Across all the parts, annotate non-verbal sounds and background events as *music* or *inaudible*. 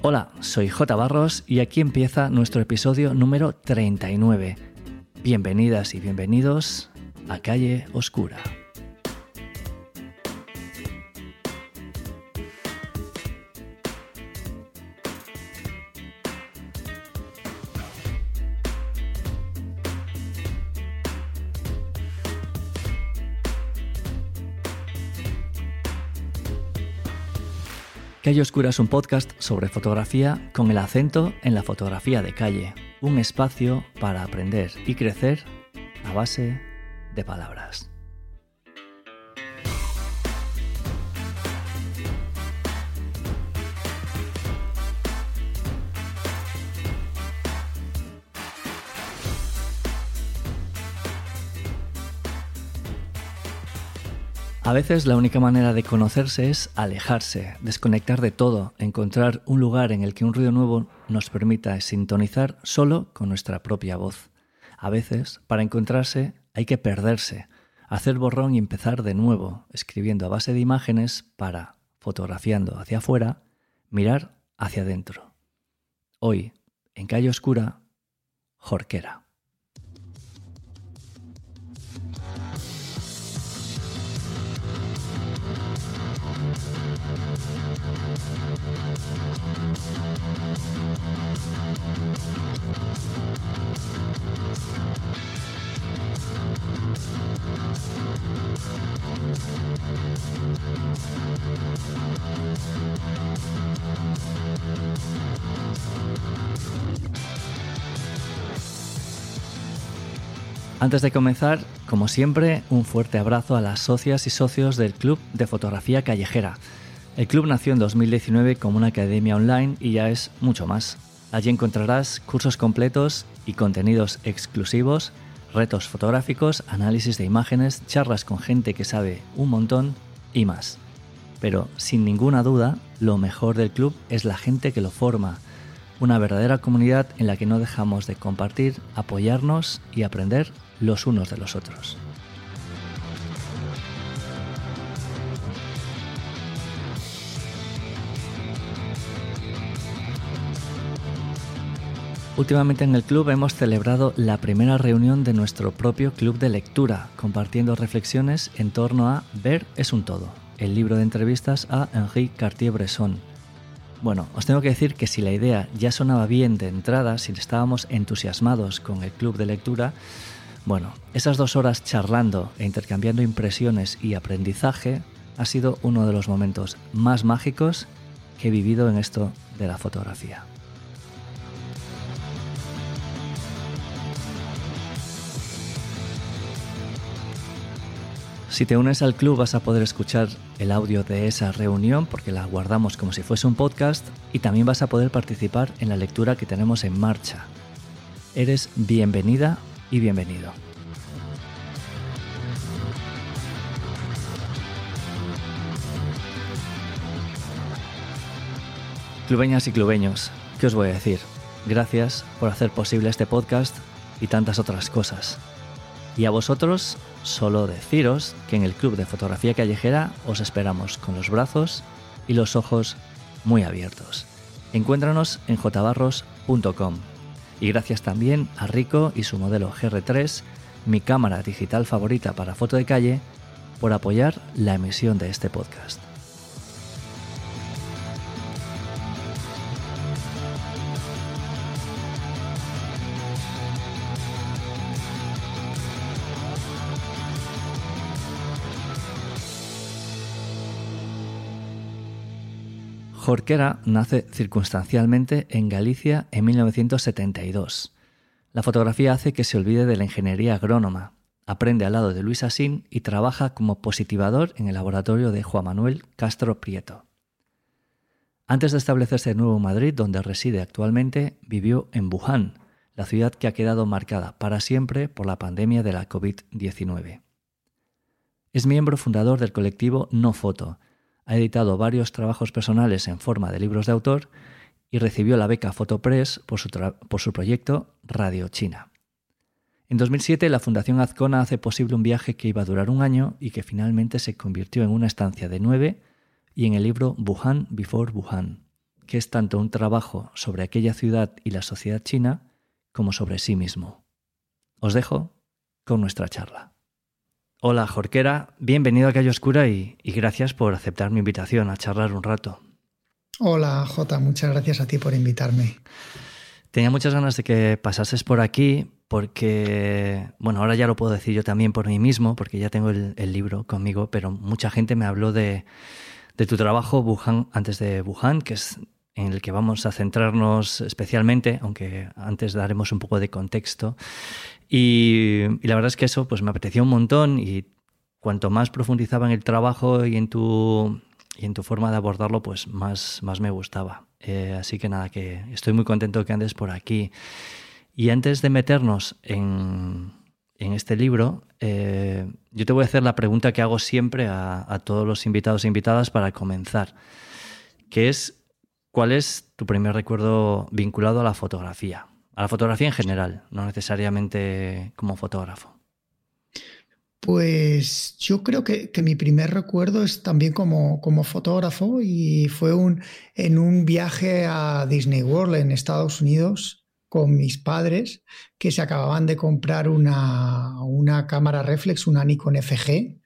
Hola, soy J. Barros y aquí empieza nuestro episodio número 39. Bienvenidas y bienvenidos a Calle Oscura. Calle Oscura es un podcast sobre fotografía con el acento en la fotografía de calle, un espacio para aprender y crecer a base de palabras. A veces la única manera de conocerse es alejarse, desconectar de todo, encontrar un lugar en el que un ruido nuevo nos permita sintonizar solo con nuestra propia voz. A veces, para encontrarse, hay que perderse, hacer borrón y empezar de nuevo, escribiendo a base de imágenes para, fotografiando hacia afuera, mirar hacia adentro. Hoy, en Calle Oscura, Jorquera. Antes de comenzar, como siempre, un fuerte abrazo a las socias y socios del Club de Fotografía Callejera. El club nació en 2019 como una academia online y ya es mucho más. Allí encontrarás cursos completos y contenidos exclusivos, retos fotográficos, análisis de imágenes, charlas con gente que sabe un montón y más. Pero sin ninguna duda, lo mejor del club es la gente que lo forma, una verdadera comunidad en la que no dejamos de compartir, apoyarnos y aprender los unos de los otros. Últimamente en el club hemos celebrado la primera reunión de nuestro propio club de lectura, compartiendo reflexiones en torno a Ver es un todo, el libro de entrevistas a Henri Cartier-Bresson. Bueno, os tengo que decir que si la idea ya sonaba bien de entrada, si estábamos entusiasmados con el club de lectura, bueno, esas dos horas charlando e intercambiando impresiones y aprendizaje ha sido uno de los momentos más mágicos que he vivido en esto de la fotografía. Si te unes al club vas a poder escuchar el audio de esa reunión porque la guardamos como si fuese un podcast y también vas a poder participar en la lectura que tenemos en marcha. Eres bienvenida y bienvenido. Clubeñas y clubeños, ¿qué os voy a decir? Gracias por hacer posible este podcast y tantas otras cosas. Y a vosotros, solo deciros que en el Club de Fotografía Callejera os esperamos con los brazos y los ojos muy abiertos. Encuéntranos en jbarros.com. Y gracias también a Rico y su modelo GR3, mi cámara digital favorita para foto de calle, por apoyar la emisión de este podcast. Jorquera nace circunstancialmente en Galicia en 1972. La fotografía hace que se olvide de la ingeniería agrónoma, aprende al lado de Luis Asín y trabaja como positivador en el laboratorio de Juan Manuel Castro Prieto. Antes de establecerse de nuevo en Madrid, donde reside actualmente, vivió en Wuhan, la ciudad que ha quedado marcada para siempre por la pandemia de la COVID-19. Es miembro fundador del colectivo No Foto, ha editado varios trabajos personales en forma de libros de autor y recibió la beca Fotopress por su, por su proyecto Radio China. En 2007 la Fundación Azcona hace posible un viaje que iba a durar un año y que finalmente se convirtió en una estancia de nueve y en el libro Wuhan Before Wuhan, que es tanto un trabajo sobre aquella ciudad y la sociedad china como sobre sí mismo. Os dejo con nuestra charla. Hola Jorquera, bienvenido a Calle Oscura y, y gracias por aceptar mi invitación a charlar un rato. Hola Jota, muchas gracias a ti por invitarme. Tenía muchas ganas de que pasases por aquí porque, bueno, ahora ya lo puedo decir yo también por mí mismo, porque ya tengo el, libro conmigo, pero mucha gente me habló de, tu trabajo Wuhan antes de Wuhan, que es en el que vamos a centrarnos especialmente, aunque antes daremos un poco de contexto. Y, la verdad es que eso pues me apeteció un montón y cuanto más profundizaba en el trabajo y en tu, y en tu forma de abordarlo, pues más, más me gustaba. Eh, así que nada, que estoy muy contento que andes por aquí. Y antes de meternos en, este libro, eh, yo te voy a hacer la pregunta que hago siempre a, todos los invitados e invitadas para comenzar, que es, ¿cuál es tu primer recuerdo vinculado a la fotografía? A la fotografía en general, no necesariamente como fotógrafo. Pues yo creo que, mi primer recuerdo es también como, como fotógrafo y fue un, en un viaje a Disney World en Estados Unidos con mis padres que se acababan de comprar una, una cámara reflex, una Nikon FG.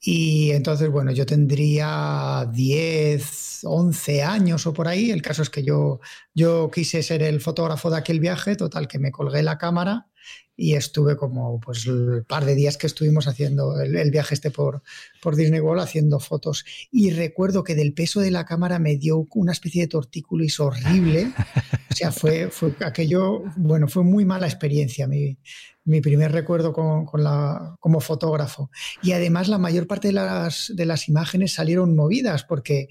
Y entonces, bueno, yo tendría 10, 11 años o por ahí. El caso es que yo, yo quise ser el fotógrafo de aquel viaje, total, que me colgué la cámara y estuve como pues el par de días que estuvimos haciendo el, viaje este por, por Disney World haciendo fotos. Y recuerdo que del peso de la cámara me dio una especie de tortícolis horrible. O sea fue, fue aquello bueno fue muy mala experiencia mi, mi primer recuerdo con, con, la, como fotógrafo. Y además la mayor parte de las, de las imágenes salieron movidas porque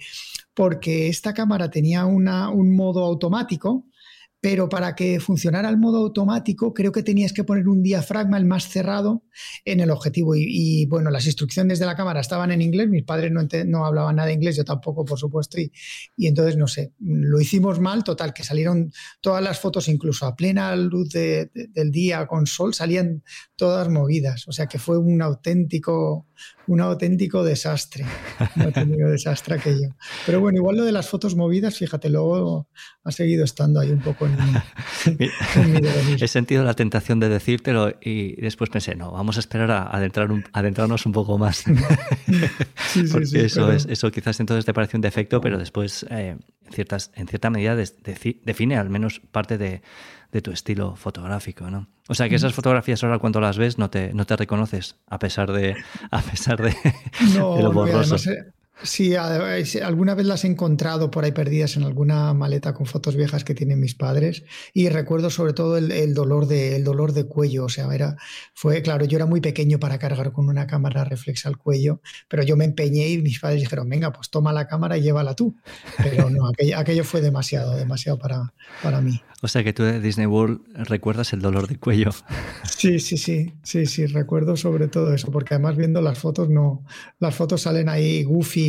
porque esta cámara tenía una, un modo automático pero para que funcionara el modo automático creo que tenías que poner un diafragma el más cerrado en el objetivo. Y, bueno, las instrucciones de la cámara estaban en inglés, mis padres no, hablaban nada de inglés, yo tampoco, por supuesto, y, y, entonces no sé, lo hicimos mal, total, que salieron todas las fotos, incluso a plena luz del día con sol, salían todas movidas, o sea que fue un auténtico un auténtico desastre. Un auténtico desastre aquello. Pero bueno, igual lo de las fotos movidas, fíjate, luego ha seguido estando ahí un poco en mi, *laughs* He sentido la tentación de decírtelo y después pensé, no, vamos a esperar a adentrar adentrarnos un poco más. Porque eso, es, eso quizás entonces te parece un defecto, pero después eh, en, ciertas, en cierta medida define al menos parte de de tu estilo fotográfico, ¿no? O sea que esas fotografías ahora cuando las ves no te, no te reconoces a pesar de, *laughs* a pesar de, no, lo borroso. Sí, alguna vez las he encontrado por ahí perdidas en alguna maleta con fotos viejas que tienen mis padres y recuerdo sobre todo el, dolor, de, el dolor de cuello, o sea, era, fue, claro, yo era muy pequeño para cargar con una cámara reflex al cuello, pero yo me empeñé y mis padres dijeron, venga, pues toma la cámara y llévala tú, pero no, aquello, fue demasiado, demasiado para, para mí. O sea que tú de Disney World recuerdas el dolor de cuello. Sí, sí, sí, sí, sí, recuerdo sobre todo eso, porque además viendo las fotos no, las fotos salen ahí goofy,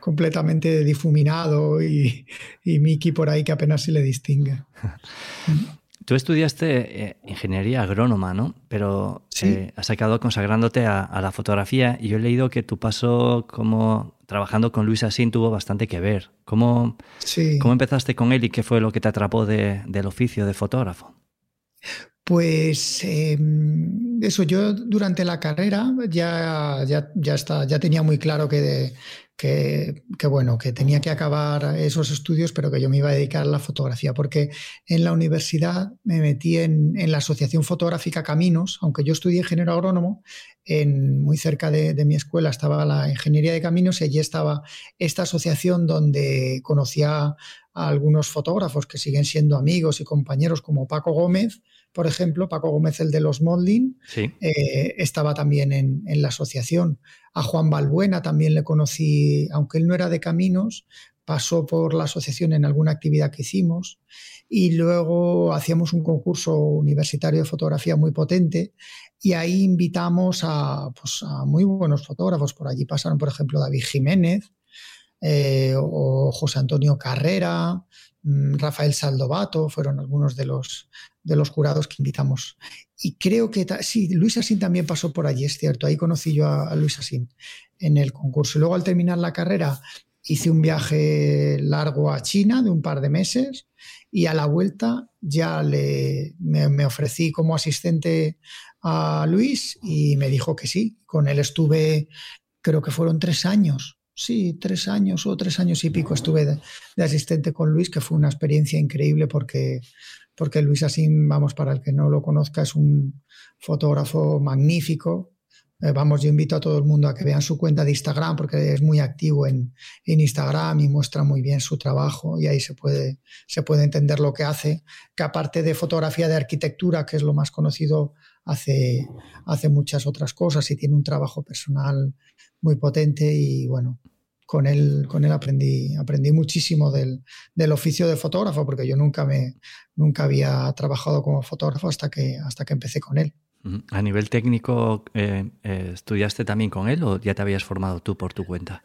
completamente difuminado y, Mickey por ahí que apenas se le distingue. *laughs* Tú estudiaste eh, ingeniería agrónoma, ¿no? Pero eh, has acabado consagrándote a, la fotografía y yo he leído que tu paso como trabajando con Luis Asín tuvo bastante que ver. ¿Cómo, ¿Cómo empezaste con él y qué fue lo que te atrapó del oficio de fotógrafo? Pues em, eso, yo durante la carrera ya, ya, ya, está, ya tenía muy claro que, que, bueno, que tenía que acabar esos estudios, pero que yo me iba a dedicar a la fotografía, porque en la universidad me metí en, la Asociación Fotográfica Caminos, aunque yo estudié ingeniero agrónomo, en, muy cerca de, de, mi escuela estaba la Ingeniería de Caminos y allí estaba esta asociación donde conocía a algunos fotógrafos que siguen siendo amigos y compañeros como Paco Gómez, por ejemplo, Paco Gómez, el de los modeling, eh, estaba también en, la asociación. A Juan Balbuena también le conocí, aunque él no era de caminos, pasó por la asociación en alguna actividad que hicimos. Y luego hacíamos un concurso universitario de fotografía muy potente y ahí invitamos a, pues, muy buenos fotógrafos. Por allí pasaron, por ejemplo, David Jiménez eh, o José Antonio Carrera, mm, Rafael Saldovato, fueron algunos de los, de los jurados que invitamos. Y creo que sí, Luis Asín también pasó por allí, es cierto. Ahí conocí yo a, Luis Asín en el concurso. Y luego al terminar la carrera hice un viaje largo a China de un par de meses y a la vuelta ya le, me, ofrecí como asistente a Luis y me dijo que sí. Con él estuve, creo que fueron tres años. Sí, tres años o tres años y pico estuve de, asistente con Luis, que fue una experiencia increíble porque, porque Luis Asín, vamos, para el que no lo conozca, es un fotógrafo magnífico, eh, vamos, yo invito a todo el mundo a que vean su cuenta de Instagram porque es muy activo en, Instagram y muestra muy bien su trabajo y ahí se puede, se puede entender lo que hace, que aparte de fotografía de arquitectura, que es lo más conocido, hace, hace muchas otras cosas y tiene un trabajo personal muy potente y bueno, con él, con él aprendí, aprendí muchísimo del, del, oficio de fotógrafo, porque yo nunca, me, nunca había trabajado como fotógrafo hasta que, hasta que empecé con él. ¿A nivel técnico eh, eh, estudiaste también con él o ya te habías formado tú por tu cuenta?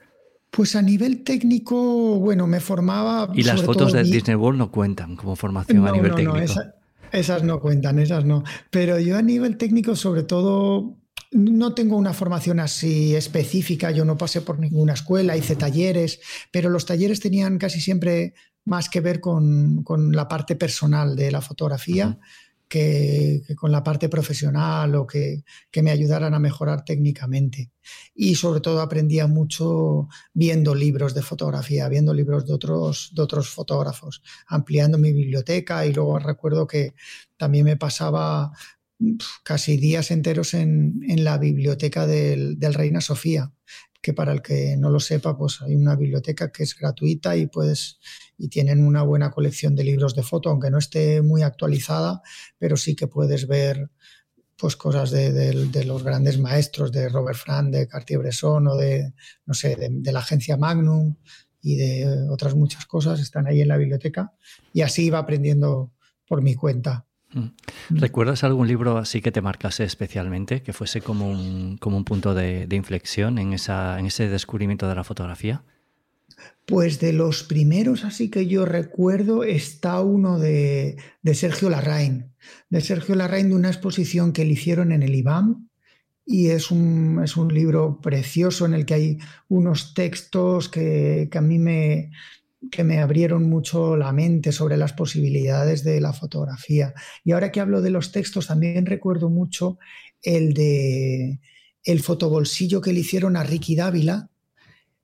Pues a nivel técnico, bueno, me formaba. Y las fotos de Disney World no cuentan como formación a nivel técnico. No, esas no cuentan, esas no. Pero yo a nivel técnico, sobre todo, no tengo una formación así específica. Yo no pasé por ninguna escuela, hice talleres, pero los talleres tenían casi siempre más que ver con, con la parte personal de la fotografía que, con la parte profesional o que, me ayudaran a mejorar técnicamente. Y sobre todo aprendía mucho viendo libros de fotografía, viendo libros de otros, de otros fotógrafos, ampliando mi biblioteca y luego recuerdo que también me pasaba casi días enteros en, la biblioteca del, del, Reina Sofía, que para el que no lo sepa, pues hay una biblioteca que es gratuita y puedes y tienen una buena colección de libros de foto, aunque no esté muy actualizada, pero sí que puedes ver pues cosas de, los grandes maestros de Robert Frank, de Cartier-Bresson o de, no sé, de, la agencia Magnum y de otras muchas cosas, están ahí en la biblioteca y así iba aprendiendo por mi cuenta. Mm. ¿Recuerdas algún libro así que te marcase especialmente, que fuese como un, como un punto de, inflexión en, esa, en ese descubrimiento de la fotografía? Pues de los primeros así que yo recuerdo está uno de, Sergio Larraín, de Sergio Larraín de una exposición que le hicieron en el IBAM y es un, es un libro precioso en el que hay unos textos que, a mí me, que me abrieron mucho la mente sobre las posibilidades de la fotografía. Y ahora que hablo de los textos, también recuerdo mucho el de el fotobolsillo que le hicieron a Ricky Dávila,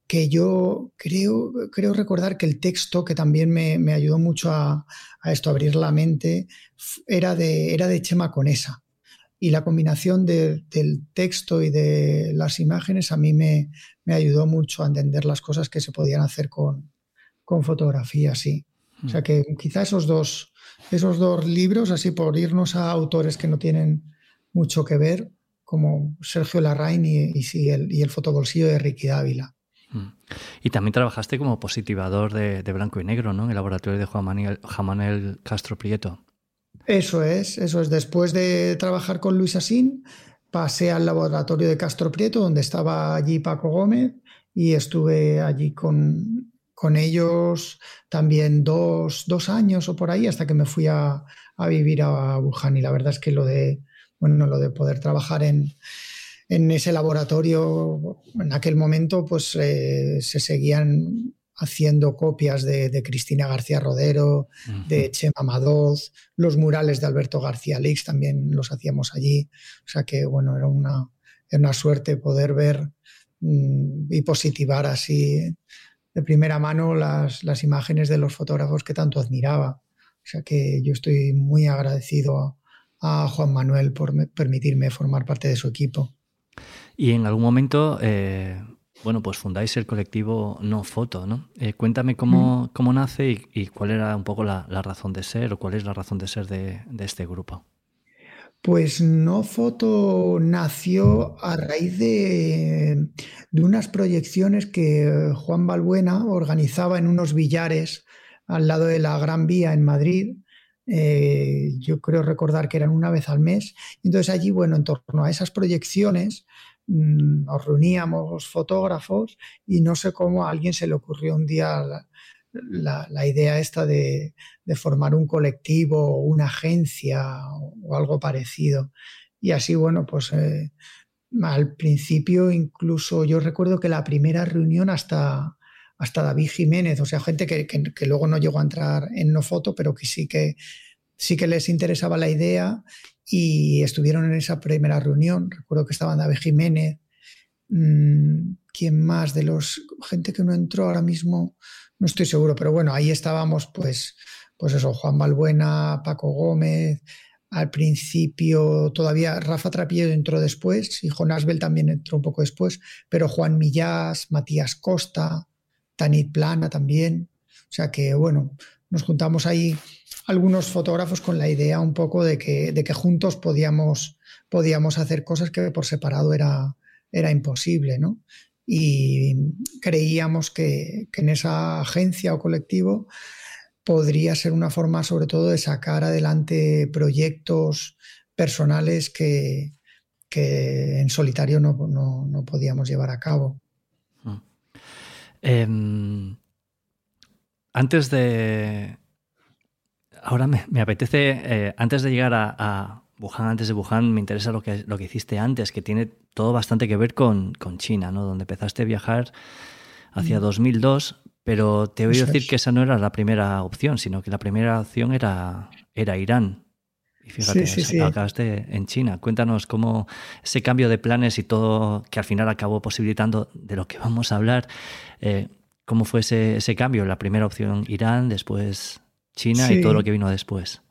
que yo creo, creo recordar que el texto, que también me, ayudó mucho a, esto, a abrir la mente, era de, era de Chema Conesa. Y la combinación del texto y de las imágenes a mí me, me, ayudó mucho a entender las cosas que se podían hacer con, con fotografía, sí. O sea mm. que quizá esos dos, esos dos libros, así por irnos a autores que no tienen mucho que ver, como Sergio Larraín y, y, el, y el fotobolsillo de Ricky Dávila. Y también trabajaste como positivador de, blanco y negro, ¿no? En el laboratorio de Juan Manuel, Castro Prieto. Eso es, eso es. Después de trabajar con Luis Asín, pasé al laboratorio de Castro Prieto, donde estaba allí Paco Gómez, y estuve allí con, con ellos también dos, dos, años o por ahí, hasta que me fui a, a vivir a Wuhan. Y la verdad es que lo de, bueno, lo de poder trabajar en, en ese laboratorio, en aquel momento, pues eh, se seguían haciendo copias de, Cristina García Rodero, de Chema Madoz, los murales de Alberto García Lix también los hacíamos allí. O sea que, bueno, era una, una suerte poder ver mm, y positivar así de primera mano las, las, imágenes de los fotógrafos que tanto admiraba. O sea que yo estoy muy agradecido a Juan Manuel por permitirme formar parte de su equipo. Y en algún momento, eh, bueno, pues fundáis el colectivo No Foto, ¿no? Eh, cuéntame cómo, cómo nace y, cuál era un poco la, razón de ser o cuál es la razón de ser de, este grupo. Pues No Foto nació a raíz de, de, unas proyecciones que Juan Balbuena organizaba en unos billares al lado de la Gran Vía en Madrid. Eh, yo creo recordar que eran una vez al mes. Entonces allí, bueno, en torno a esas proyecciones, Mm, nos reuníamos fotógrafos y no sé cómo a alguien se le ocurrió un día la, idea esta de, formar un colectivo una agencia o, algo parecido. Y así, bueno, pues eh, al principio incluso yo recuerdo que la primera reunión hasta, hasta David Jiménez, o sea, gente que, que, luego no llegó a entrar en no foto, pero que sí que sí que les interesaba la idea y estuvieron en esa primera reunión. Recuerdo que estaban David Jiménez, mm, ¿quién más? De los gente que no entró ahora mismo, no estoy seguro, pero bueno, ahí estábamos, pues, pues eso, Juan Balbuena, Paco Gómez, al principio todavía Rafa Trapillo entró después y Jonás Bell también entró un poco después, pero Juan Millás, Matías Costa, Tanit Plana también. O sea que bueno, nos juntamos ahí algunos fotógrafos con la idea un poco de que, de que juntos podíamos, podíamos hacer cosas que por separado era, era imposible, ¿no? Y creíamos que, que en esa agencia o colectivo podría ser una forma sobre todo de sacar adelante proyectos personales que, en solitario no, podíamos llevar a cabo. Mm. Em, antes de... Ahora me, apetece, eh, antes de llegar a, Wuhan, antes de Wuhan, me interesa lo que, lo que hiciste antes, que tiene todo bastante que ver con, China, ¿no? donde empezaste a viajar hacia 2002, mm. Pero te voy a decir que esa no era la primera opción, sino que la primera opción era, era Irán. Y fíjate, sí, acabaste en China. Cuéntanos cómo ese cambio de planes y todo que al final acabó posibilitando de lo que vamos a hablar, eh, cómo fue ese, ese, cambio. La primera opción Irán, después China y todo lo que vino después.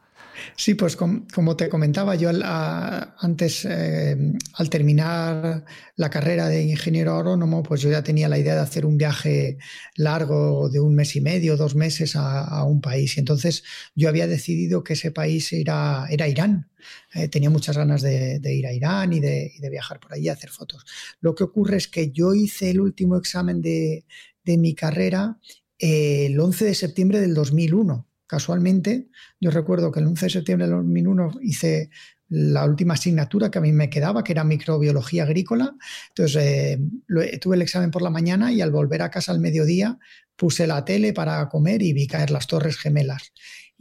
Sí, pues como te comentaba, yo antes, eh, al terminar la carrera de ingeniero agrónomo, pues yo ya tenía la idea de hacer un viaje largo de un mes y medio, dos meses a, un país. Y entonces yo había decidido que ese país era, era Irán. Eh, tenía muchas ganas de, ir a Irán y de, viajar por allí a hacer fotos. Lo que ocurre es que yo hice el último examen de, mi carrera eh, el 11 de septiembre del 2001 casualmente, yo recuerdo que el 11 de septiembre de 2001 hice la última asignatura que a mí me quedaba, que era microbiología agrícola. Entonces, eh, tuve el examen por la mañana y al volver a casa al mediodía puse la tele para comer y vi caer las torres gemelas.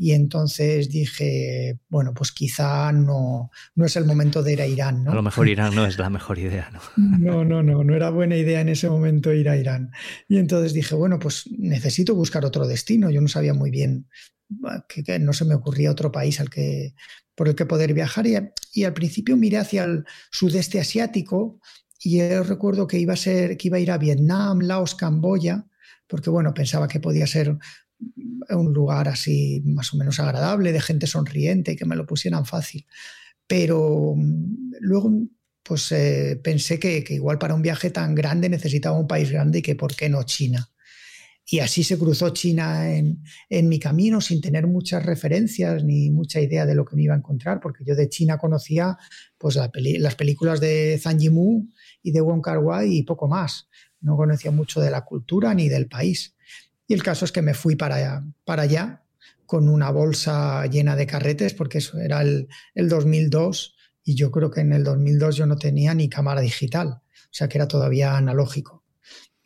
Y entonces dije, bueno, pues quizá no, no es el momento de ir a Irán. A lo mejor Irán no es la mejor idea, ¿no? *laughs* No, no, no, no era buena idea en ese momento ir a Irán. Y entonces dije, bueno, pues necesito buscar otro destino. Yo no sabía muy bien que, no se me ocurría otro país al que, por el que poder viajar. Y, al principio miré hacia el sudeste asiático y yo recuerdo que iba a ser, que iba a ir a Vietnam, Laos, Camboya, porque bueno, pensaba que podía ser un lugar así más o menos agradable, de gente sonriente y que me lo pusieran fácil. Pero mm, luego pues eh, pensé que, que, igual para un viaje tan grande necesitaba un país grande y que por qué no China. Y así se cruzó China en, mi camino sin tener muchas referencias ni mucha idea de lo que me iba a encontrar, porque yo de China conocía pues, las películas de Zhang Yimou y de Wong Kar Wai y poco más. No conocía mucho de la cultura ni del país. Y el caso es que me fui para, para allá con una bolsa llena de carretes, porque eso era el, el 2002 y yo creo que en el 2002 yo no tenía ni cámara digital, o sea que era todavía analógico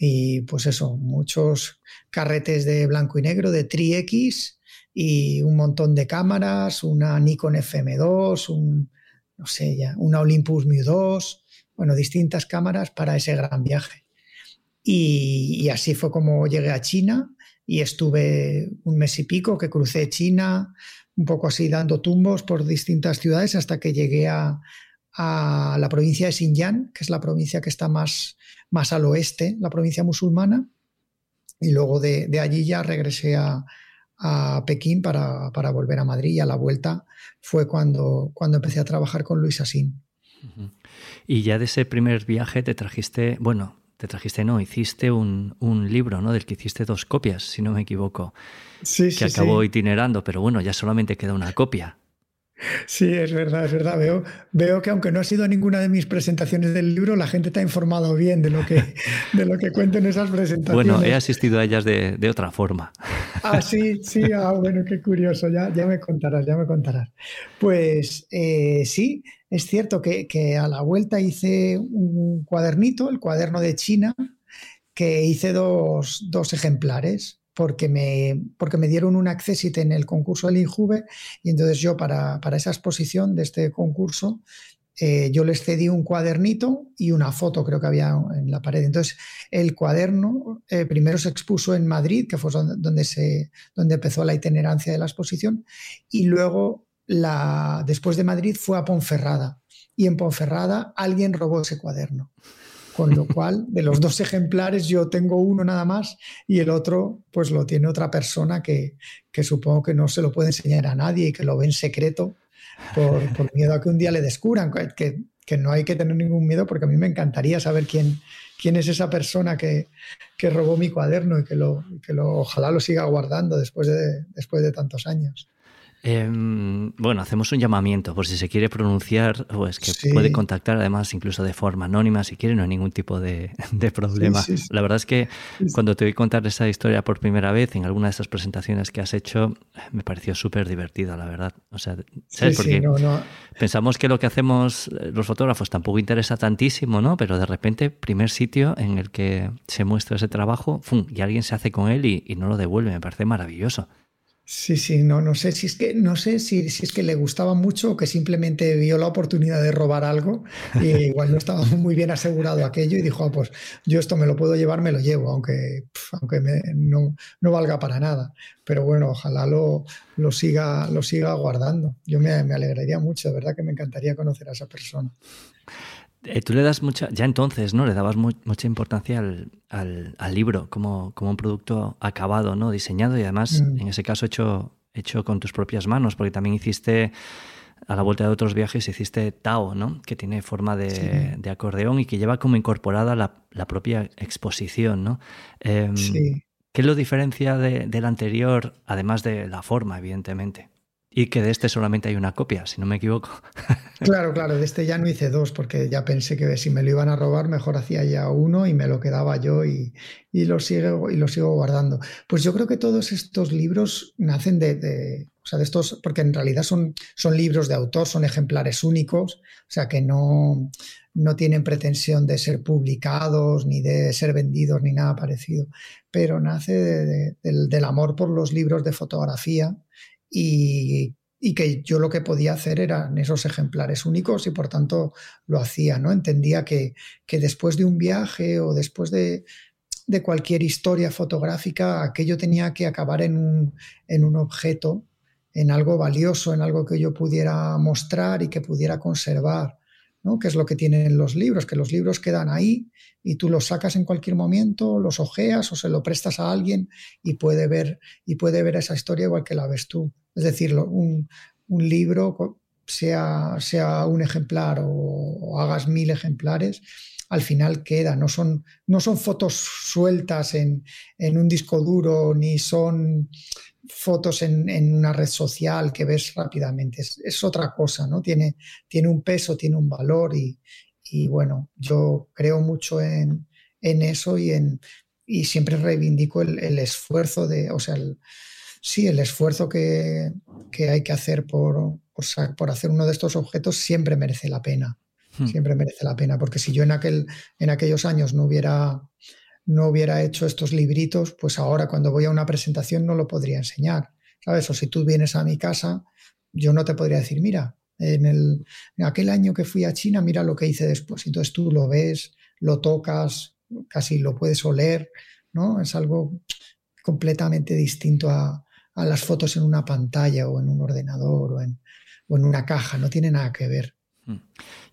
y pues eso, muchos carretes de blanco y negro, de Tri-X y un montón de cámaras, una Nikon FM2, un, no sé ya, una Olympus Mu 2, bueno, distintas cámaras para ese gran viaje. Y, así fue como llegué a China y estuve un mes y pico que crucé China, un poco así dando tumbos por distintas ciudades hasta que llegué a, a la provincia de Xinjiang, que es la provincia que está más, más al oeste, la provincia musulmana, y luego de, allí ya regresé a, Pekín para, volver a Madrid y a la vuelta fue cuando, cuando empecé a trabajar con Luis Asín. Y ya de ese primer viaje te trajiste, bueno, te trajiste, no, hiciste un, libro, ¿no? Del que hiciste dos copias, si no me equivoco. Sí, que acabó itinerando, pero bueno, ya solamente queda una copia. Sí, es verdad, es verdad. Veo, veo que aunque no ha sido ninguna de mis presentaciones del libro, la gente te ha informado bien de lo que, *laughs* de lo que cuento en esas presentaciones. Bueno, he asistido a ellas de, otra forma. Ah, sí, sí, *laughs* ah, bueno, qué curioso, ya, ya me contarás, ya me contarás. Pues eh, sí, es cierto que, que a la vuelta hice un cuadernito, el cuaderno de China, que hice dos, dos ejemplares porque me, porque me dieron un accessit en el concurso del INJUVE y entonces yo para, esa exposición de este concurso eh, yo les cedí un cuadernito y una foto, creo que había en la pared. Entonces, el cuaderno eh, primero se expuso en Madrid, que fue donde, se, donde empezó la itinerancia de la exposición, y luego, la, después de Madrid, fue a Ponferrada. Y en Ponferrada alguien robó ese cuaderno. Con lo cual, de los dos ejemplares, yo tengo uno nada más y el otro, pues lo tiene otra persona que, que supongo que no se lo puede enseñar a nadie y que lo ve en secreto por, miedo a que un día le descubran, que, que, no hay que tener ningún miedo porque a mí me encantaría saber quién, quién es esa persona que, que robó mi cuaderno y que, lo, que lo, ojalá lo siga guardando después de, después de tantos años. Em, bueno, hacemos un llamamiento por si se quiere pronunciar, pues que puede contactar además incluso de forma anónima si quiere, no hay ningún tipo de, *laughs* problema. la verdad es que cuando te oí contar esa historia por primera vez en alguna de esas presentaciones que has hecho, me pareció súper divertida, la verdad. O sea, ¿sabes? Porque pensamos que lo que hacemos eh, los fotógrafos tampoco interesa tantísimo, ¿no? Pero de repente, primer sitio en el que se muestra ese trabajo, ¡fum! y alguien se hace con él y no lo devuelve, me parece maravilloso. Sí, sí, no, no sé si es que no sé si, si, es que le gustaba mucho o que simplemente vio la oportunidad de robar algo y *laughs* igual no estaba muy bien asegurado aquello y dijo, ah, pues yo esto me lo puedo llevar, me lo llevo, aunque, aunque no, no, valga para nada. Pero bueno, ojalá lo, lo siga, lo siga guardando. Yo me, me alegraría mucho, de verdad que me encantaría conocer a esa persona. Eh, tú le das mucha, ya entonces, ¿no? Le dabas mucha importancia al, al, libro como, como, un producto acabado, ¿no? Diseñado y además, mm. en ese caso, hecho, hecho con tus propias manos, porque también hiciste, a la vuelta de otros viajes, hiciste Tao, ¿no? Que tiene forma de, de acordeón y que lleva como incorporada la, la propia exposición, ¿no? Em, sí. ¿Qué lo diferencia de, del anterior, además de la forma, evidentemente? Y que de este solamente hay una copia, si no me equivoco. *laughs* Claro, claro, de este ya no hice dos, porque ya pensé que si me lo iban a robar, mejor hacía ya uno y me lo quedaba yo y, y lo, sigo, y lo sigo guardando. Pues yo creo que todos estos libros nacen de, o sea, de estos, porque en realidad son, son libros de autor, son ejemplares únicos, o sea que no, no tienen pretensión de ser publicados, ni de ser vendidos, ni nada parecido, pero nace del, del amor por los libros de fotografía y, que yo lo que podía hacer eran esos ejemplares únicos y por tanto lo hacía, ¿no? Entendía que, que después de un viaje o después de, de, cualquier historia fotográfica, aquello tenía que acabar en un, en un objeto, en algo valioso, en algo que yo pudiera mostrar y que pudiera conservar. ¿No? que es lo que tienen los libros, que los libros quedan ahí y tú los sacas en cualquier momento, los ojeas o se lo prestas a alguien y puede ver, y puede ver esa historia igual que la ves tú. Es decir, un, libro, sea, sea un ejemplar o, hagas mil ejemplares, al final queda. No son, no son fotos sueltas en, un disco duro, ni son fotos en, una red social que ves rápidamente. Es, otra cosa, ¿no? Tiene, tiene, un peso, tiene un valor y, bueno, yo creo mucho en, eso y, en, y siempre reivindico el, el esfuerzo de, o sea, el, sí, el esfuerzo que, hay que hacer por, por, hacer uno de estos objetos siempre merece la pena. Hmm. Siempre merece la pena, porque si yo en, aquel, en aquellos años no hubiera, no hubiera hecho estos libritos, pues ahora cuando voy a una presentación no lo podría enseñar. ¿Sabes? O si tú vienes a mi casa, yo no te podría decir, mira, en, el, aquel año que fui a China, mira lo que hice después. Entonces tú lo ves, lo tocas, casi lo puedes oler, ¿no? Es algo completamente distinto a, las fotos en una pantalla o en un ordenador o en, o en una caja, no tiene nada que ver. Hmm.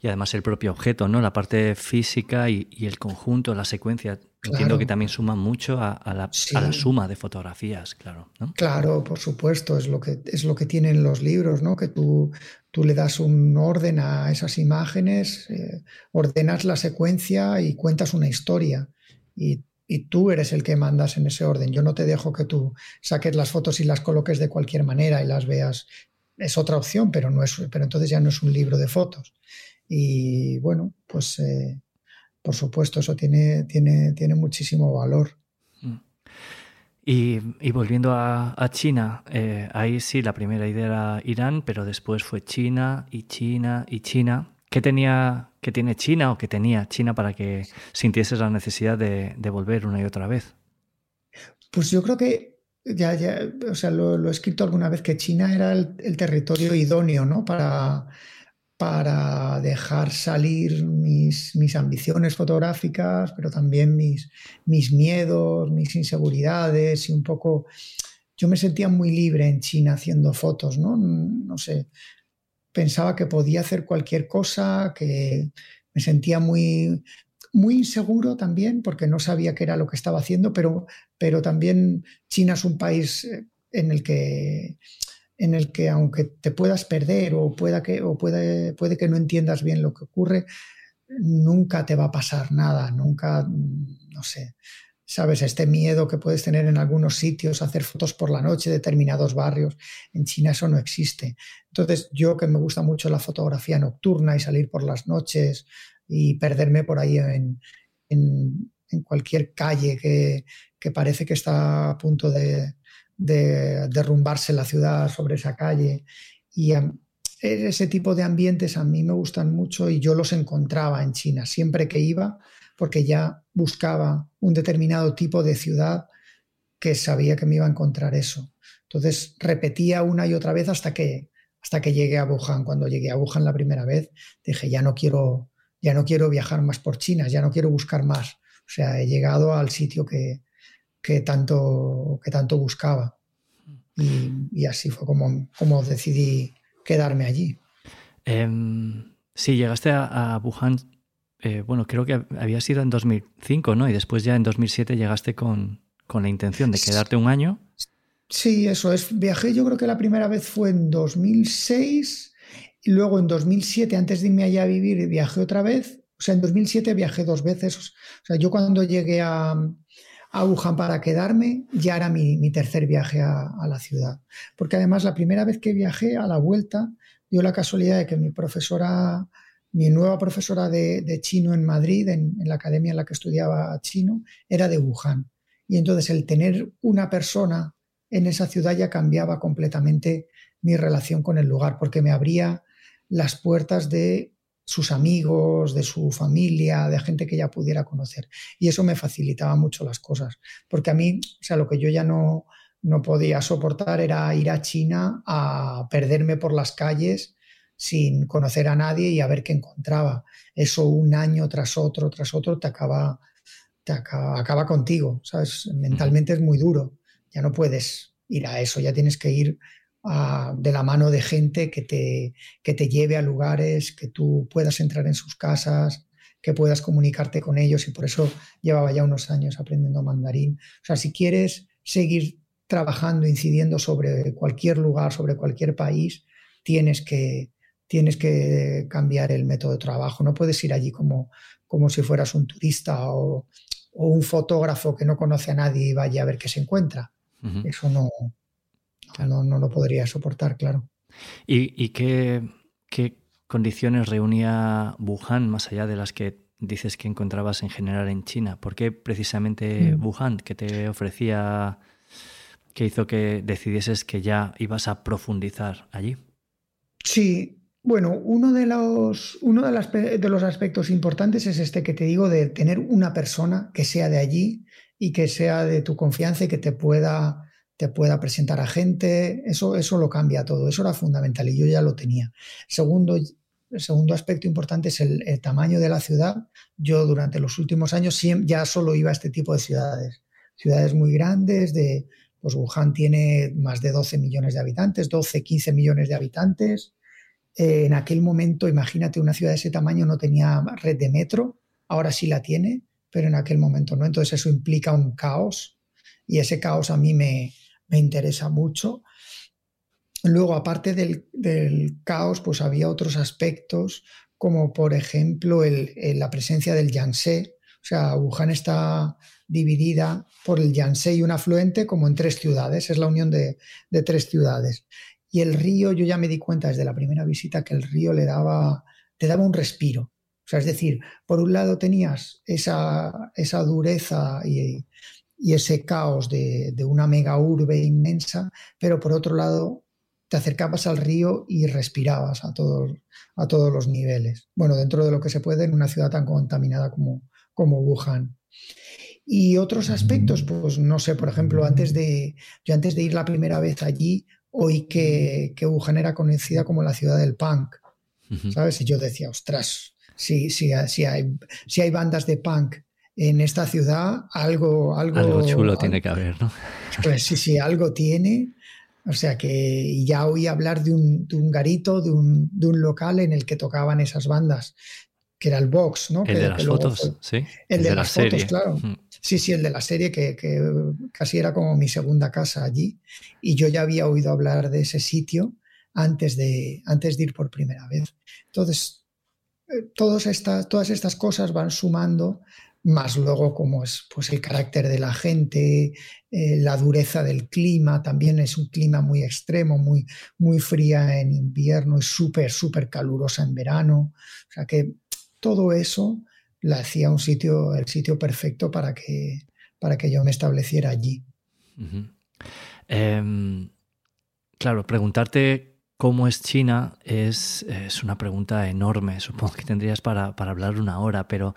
Y además el propio objeto, ¿no? La parte física y, el conjunto, la secuencia. Entiendo que también suma mucho a, la, suma de fotografías, claro. Claro, por supuesto, es lo que, es lo que tienen los libros, ¿no? Que tú, tú le das un orden a esas imágenes, eh, ordenas la secuencia y cuentas una historia. Y y tú eres el que mandas en ese orden. Yo no te dejo que tú saques las fotos y las coloques de cualquier manera y las veas. Es otra opción, pero, no es, pero entonces ya no es un libro de fotos. Y bueno, pues eh, por supuesto eso tiene, tiene, tiene muchísimo valor. Mm. Y, volviendo a, China, eh, ahí sí, la primera idea era Irán, pero después fue China y China y China. ¿Qué tenía, qué tiene China o qué tenía China para que sintieses la necesidad de, volver una y otra vez? Pues yo creo que ya, ya o sea, lo, he escrito alguna vez que China era el, territorio idóneo, ¿no? Para, para dejar salir mis, mis, ambiciones fotográficas, pero también mis, mis miedos, mis inseguridades y un poco... Yo me sentía muy libre en China haciendo fotos, ¿no? No sé, pensaba que podía hacer cualquier cosa, que me sentía muy, muy inseguro también porque no sabía qué era lo que estaba haciendo, pero, pero también China es un país eh, en el que en el que aunque te puedas perder o, pueda que, o puede, puede que no entiendas bien lo que ocurre, nunca te va a pasar nada, nunca, no sé, sabes, este miedo que puedes tener en algunos sitios, hacer fotos por la noche, determinados barrios, en China eso no existe. Entonces yo que me gusta mucho la fotografía nocturna y salir por las noches y perderme por ahí en, en, cualquier calle que, que parece que está a punto de, de derrumbarse la ciudad sobre esa calle. Y ese tipo de ambientes a mí me gustan mucho y yo los encontraba en China siempre que iba, porque ya buscaba un determinado tipo de ciudad que sabía que me iba a encontrar eso. Entonces repetía una y otra vez hasta que, hasta que llegué a Wuhan. Cuando llegué a Wuhan la primera vez, dije, ya no quiero, ya no quiero viajar más por China, ya no quiero buscar más. O sea, he llegado al sitio que, que tanto, que tanto buscaba. Y, así fue como, como decidí quedarme allí. Em, sí, llegaste a, Wuhan, eh, bueno, creo que había sido en 2005, ¿no? Y después ya en 2007 llegaste con, con la intención de quedarte un año. Sí, eso es. Viajé, yo creo que la primera vez fue en 2006 y luego en 2007, antes de irme allá a vivir, viajé otra vez. O sea, en 2007 viajé dos veces. O sea, yo cuando llegué a, a Wuhan para quedarme, ya era mi, tercer viaje a, la ciudad. Porque además la primera vez que viajé a la vuelta, dio la casualidad de que mi profesora, mi nueva profesora de, chino en Madrid, en, la academia en la que estudiaba chino, era de Wuhan. Y entonces el tener una persona en esa ciudad ya cambiaba completamente mi relación con el lugar, porque me abría las puertas de sus amigos, de su familia, de gente que ya pudiera conocer. Y eso me facilitaba mucho las cosas, porque a mí, o sea, lo que yo ya no, no podía soportar era ir a China a perderme por las calles sin conocer a nadie y a ver qué encontraba. Eso un año tras otro, tras otro, te acaba, te acaba, acaba contigo, ¿sabes? Mentalmente es muy duro, ya no puedes ir a eso, ya tienes que ir de la mano de gente que te, que te lleve a lugares, que tú puedas entrar en sus casas, que puedas comunicarte con ellos y por eso llevaba ya unos años aprendiendo mandarín. O sea, si quieres seguir trabajando, incidiendo sobre cualquier lugar, sobre cualquier país, tienes que, tienes que cambiar el método de trabajo. No puedes ir allí como, como si fueras un turista o, un fotógrafo que no conoce a nadie y vaya a ver qué se encuentra. Eso no, no, no lo podría soportar, claro. ¿Y, qué, condiciones reunía Wuhan más allá de las que dices que encontrabas en general en China? ¿Por qué precisamente mm. Wuhan, que te ofrecía, que hizo que decidieses que ya ibas a profundizar allí? Sí, bueno, uno de los, uno de, de los aspectos importantes es este que te digo de tener una persona que sea de allí y que sea de tu confianza y que te pueda te pueda presentar a gente, eso, eso lo cambia todo, eso era fundamental y yo ya lo tenía. Segundo, el segundo aspecto importante es el, tamaño de la ciudad. Yo durante los últimos años ya solo iba a este tipo de ciudades, ciudades muy grandes, de, pues Wuhan tiene más de 12 millones de habitantes, 12, 15 millones de habitantes. Eh, en aquel momento, imagínate, una ciudad de ese tamaño no tenía red de metro, ahora sí la tiene, pero en aquel momento no. Entonces eso implica un caos y ese caos a mí me, me interesa mucho. Luego, aparte del, caos, pues había otros aspectos, como por ejemplo la presencia del Yangtze. O sea, Wuhan está dividida por el Yangtze y un afluente como en tres ciudades, es la unión de, tres ciudades. Y el río, yo ya me di cuenta desde la primera visita que el río le daba, te daba un respiro. O sea, es decir, por un lado tenías esa, esa dureza y, y ese caos de, una mega urbe inmensa, pero por otro lado te acercabas al río y respirabas a todos, a todos los niveles. Bueno, dentro de lo que se puede en una ciudad tan contaminada como, como Wuhan. Y otros aspectos, pues no sé, por ejemplo, antes de, yo antes de ir la primera vez allí, oí que, que Wuhan era conocida como la ciudad del punk. ¿sabes? Y yo decía, ostras, si, si, si, hay, si hay bandas de punk en esta ciudad, algo... Algo, chulo tiene que haber, ¿no? Pues sí, sí, algo tiene. O sea que ya oí hablar de un, de un garito, de un, de un, local en el que tocaban esas bandas, que era el Vox, ¿no? El de las fotos, sí. El, de, las fotos, claro. Sí, sí, el de la serie que, que, casi era como mi segunda casa allí. Y yo ya había oído hablar de ese sitio antes de, antes de ir por primera vez. Entonces, eh, todas estas, todas estas cosas van sumando más luego como es pues el carácter de la gente, eh, la dureza del clima, también es un clima muy extremo, muy, muy fría en invierno y súper, súper calurosa en verano. O sea que todo eso la hacía un sitio, el sitio perfecto para que, para que yo me estableciera allí. Em, claro, preguntarte cómo es China es, es, una pregunta enorme. Supongo que tendrías para, para hablar una hora, pero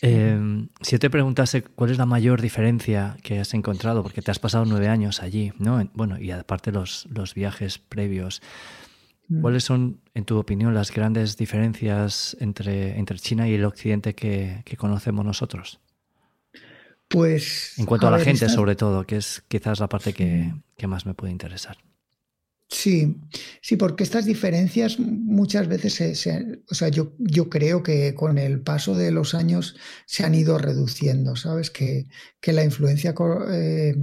Em, si yo te preguntase cuál es la mayor diferencia que has encontrado, porque te has pasado nueve años allí, ¿no? Bueno, y aparte los, los viajes previos, mm. ¿cuáles son, en tu opinión, las grandes diferencias entre, entre China y el occidente que, conocemos nosotros? Pues. En cuanto a, la gente, sobre todo, que es quizás la parte que, que más me puede interesar. Sí, sí, porque estas diferencias muchas veces se, o sea, yo, yo creo que con el paso de los años se han ido reduciendo, ¿sabes? Que, que la influencia eh,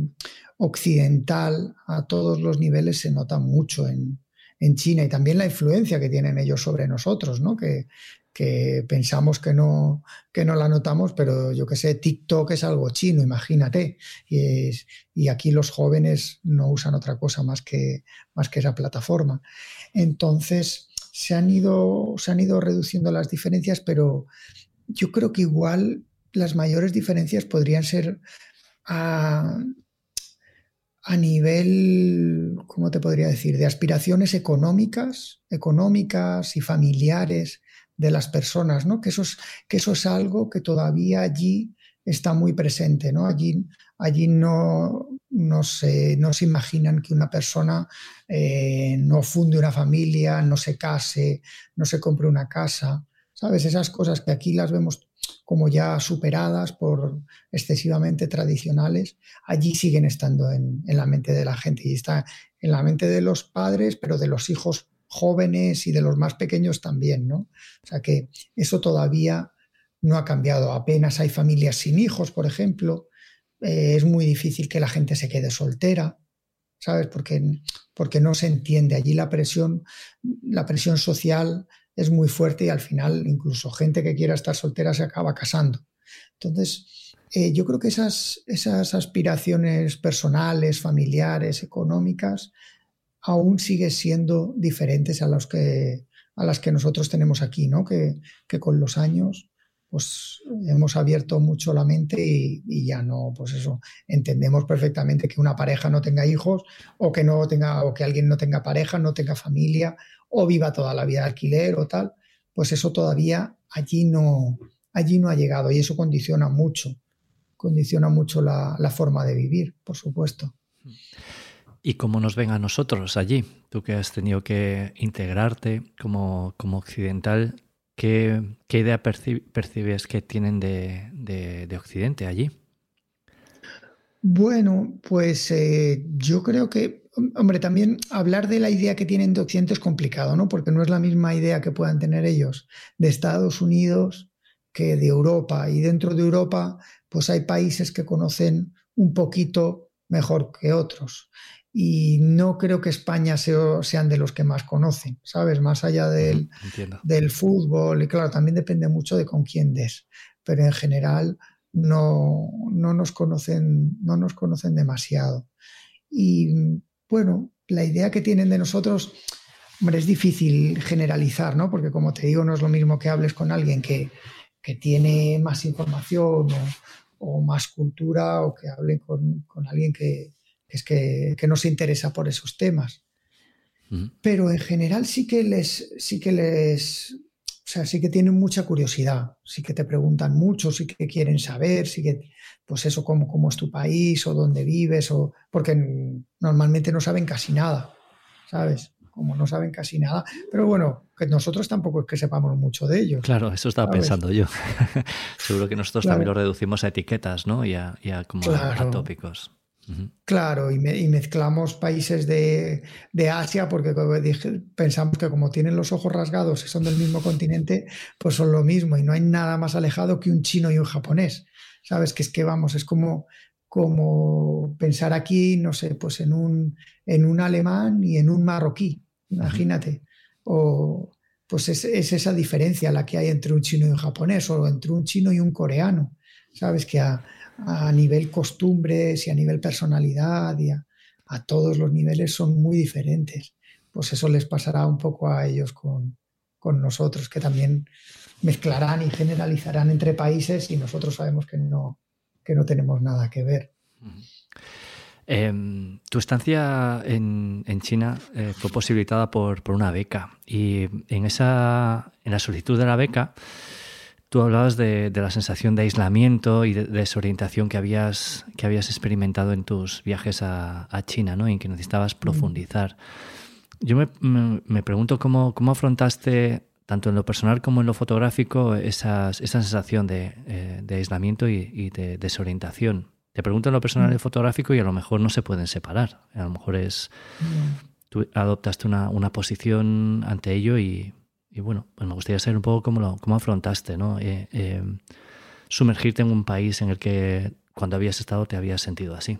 occidental a todos los niveles se nota mucho en, en China y también la influencia que tienen ellos sobre nosotros, ¿no? Que, que pensamos que no, que no la notamos, pero yo que sé, TikTok es algo chino, imagínate. Y, y, aquí los jóvenes no usan otra cosa más que, más que esa plataforma. Entonces, se han, ido, se han ido reduciendo las diferencias, pero yo creo que igual las mayores diferencias podrían ser a nivel, ¿cómo te podría decir?, de aspiraciones económicas, económicas y familiares de las personas, ¿no? Que eso es, que eso es algo que todavía allí está muy presente, ¿no? Allí, allí no, no, se, no se imaginan que una persona eh, no funde una familia, no se case, no se compre una casa, ¿sabes? Esas cosas que aquí las vemos como ya superadas por excesivamente tradicionales, allí siguen estando en, en la mente de la gente y está en la mente de los padres, pero de los hijos jóvenes y de los más pequeños también, ¿no? O sea que eso todavía no ha cambiado. Apenas hay familias sin hijos, por ejemplo. Eh, es muy difícil que la gente se quede soltera, ¿sabes? Porque, porque no se entiende. Allí la presión, la presión social es muy fuerte y al final incluso gente que quiera estar soltera se acaba casando. Entonces, eh, yo creo que esas, esas aspiraciones personales, familiares, económicas, aún sigue siendo diferentes a, los que, a las que nosotros tenemos aquí, ¿no? Que, que con los años pues hemos abierto mucho la mente y, ya no, pues eso, entendemos perfectamente que una pareja no tenga hijos o que no tenga, o que alguien no tenga pareja, no tenga familia o viva toda la vida de alquiler o tal, pues eso todavía allí no, allí no ha llegado y eso condiciona mucho, condiciona mucho la, la forma de vivir, por supuesto. ¿Y cómo nos ven a nosotros allí? Tú que has tenido que integrarte como, como occidental, ¿qué, idea percibes que tienen de, Occidente allí? Bueno, pues eh, yo creo que, hombre, también hablar de la idea que tienen de Occidente es complicado, ¿no? Porque no es la misma idea que puedan tener ellos de Estados Unidos que de Europa. Y dentro de Europa, pues hay países que conocen un poquito mejor que otros y no creo que España sean de los que más conocen, ¿sabes? Más allá del, del, fútbol, y claro, también depende mucho de con quién des, pero en general no, no, nos, conocen, no nos conocen demasiado. Y bueno, la idea que tienen de nosotros, hombre, es difícil generalizar, ¿no? Porque como te digo, no es lo mismo que hables con alguien que, que tiene más información o, más cultura o que hable con, con alguien que, es que, no se interesa por esos temas. Pero en general sí que les, sí que les, o sea, sí que tienen mucha curiosidad, sí que te preguntan mucho, sí que quieren saber, sí que, pues eso, cómo, cómo es tu país o dónde vives, o, porque normalmente no saben casi nada, ¿sabes? como no saben casi nada. Pero bueno, que nosotros tampoco es que sepamos mucho de ellos. Claro, eso estaba pensando yo. *laughs* Seguro que nosotros también lo reducimos a etiquetas, ¿no? Y a, como a tópicos. Claro, y, mezclamos países de, Asia porque pensamos que como tienen los ojos rasgados y son del mismo continente, pues son lo mismo y no hay nada más alejado que un chino y un japonés. ¿Sabes? Que es que vamos, es como, como pensar aquí, no sé, pues en un, en un alemán y en un marroquí, imagínate. O pues es, es, esa diferencia la que hay entre un chino y un japonés o entre un chino y un coreano. ¿Sabes? Que a, a nivel costumbres y a nivel personalidad y a, todos los niveles son muy diferentes. Pues eso les pasará un poco a ellos con, nosotros, que también mezclarán y generalizarán entre países y nosotros sabemos que no, que no tenemos nada que ver. Em, tu estancia en, China eh, fue posibilitada por, por, una beca y en, esa, en la solicitud de la beca Tú hablabas de, la sensación de aislamiento y de, desorientación que habías, que habías experimentado en tus viajes a, China, ¿no? Y en que necesitabas mm. profundizar. Yo me, pregunto cómo, cómo, afrontaste, tanto en lo personal como en lo fotográfico, esa sensación de, eh, aislamiento y, de desorientación. Te pregunto en lo personal y mm. fotográfico y a lo mejor no se pueden separar. A lo mejor es... Tú adoptaste una, una posición ante ello y, y bueno, pues me gustaría saber un poco cómo, lo, cómo afrontaste, ¿no? Eh, eh, sumergirte en un país en el que cuando habías estado te habías sentido así.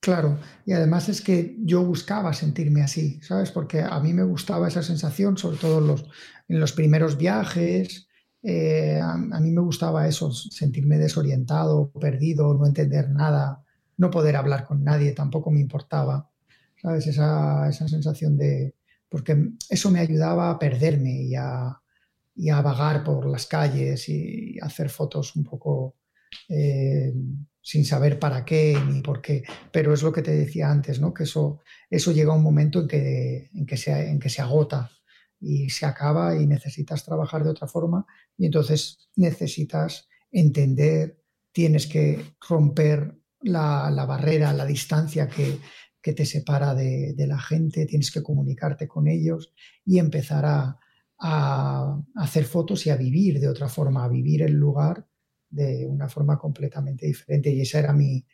Claro, y además es que yo buscaba sentirme así, ¿sabes? Porque a mí me gustaba esa sensación, sobre todo en los, en los primeros viajes. Eh, a, mí me gustaba eso, sentirme desorientado, perdido, no entender nada, no poder hablar con nadie, tampoco me importaba, ¿sabes? Esa, esa sensación de, porque eso me ayudaba a perderme y a, vagar por las calles y hacer fotos un poco eh, sin saber para qué ni por qué. Pero es lo que te decía antes, ¿no? que eso, eso llega a un momento en que, en, que se, en que se agota y se acaba y necesitas trabajar de otra forma y entonces necesitas entender, tienes que romper la, la barrera, la distancia que, que te separa de, la gente, tienes que comunicarte con ellos y empezar a, hacer fotos y a vivir de otra forma, a vivir el lugar de una forma completamente diferente. Y esa era mi,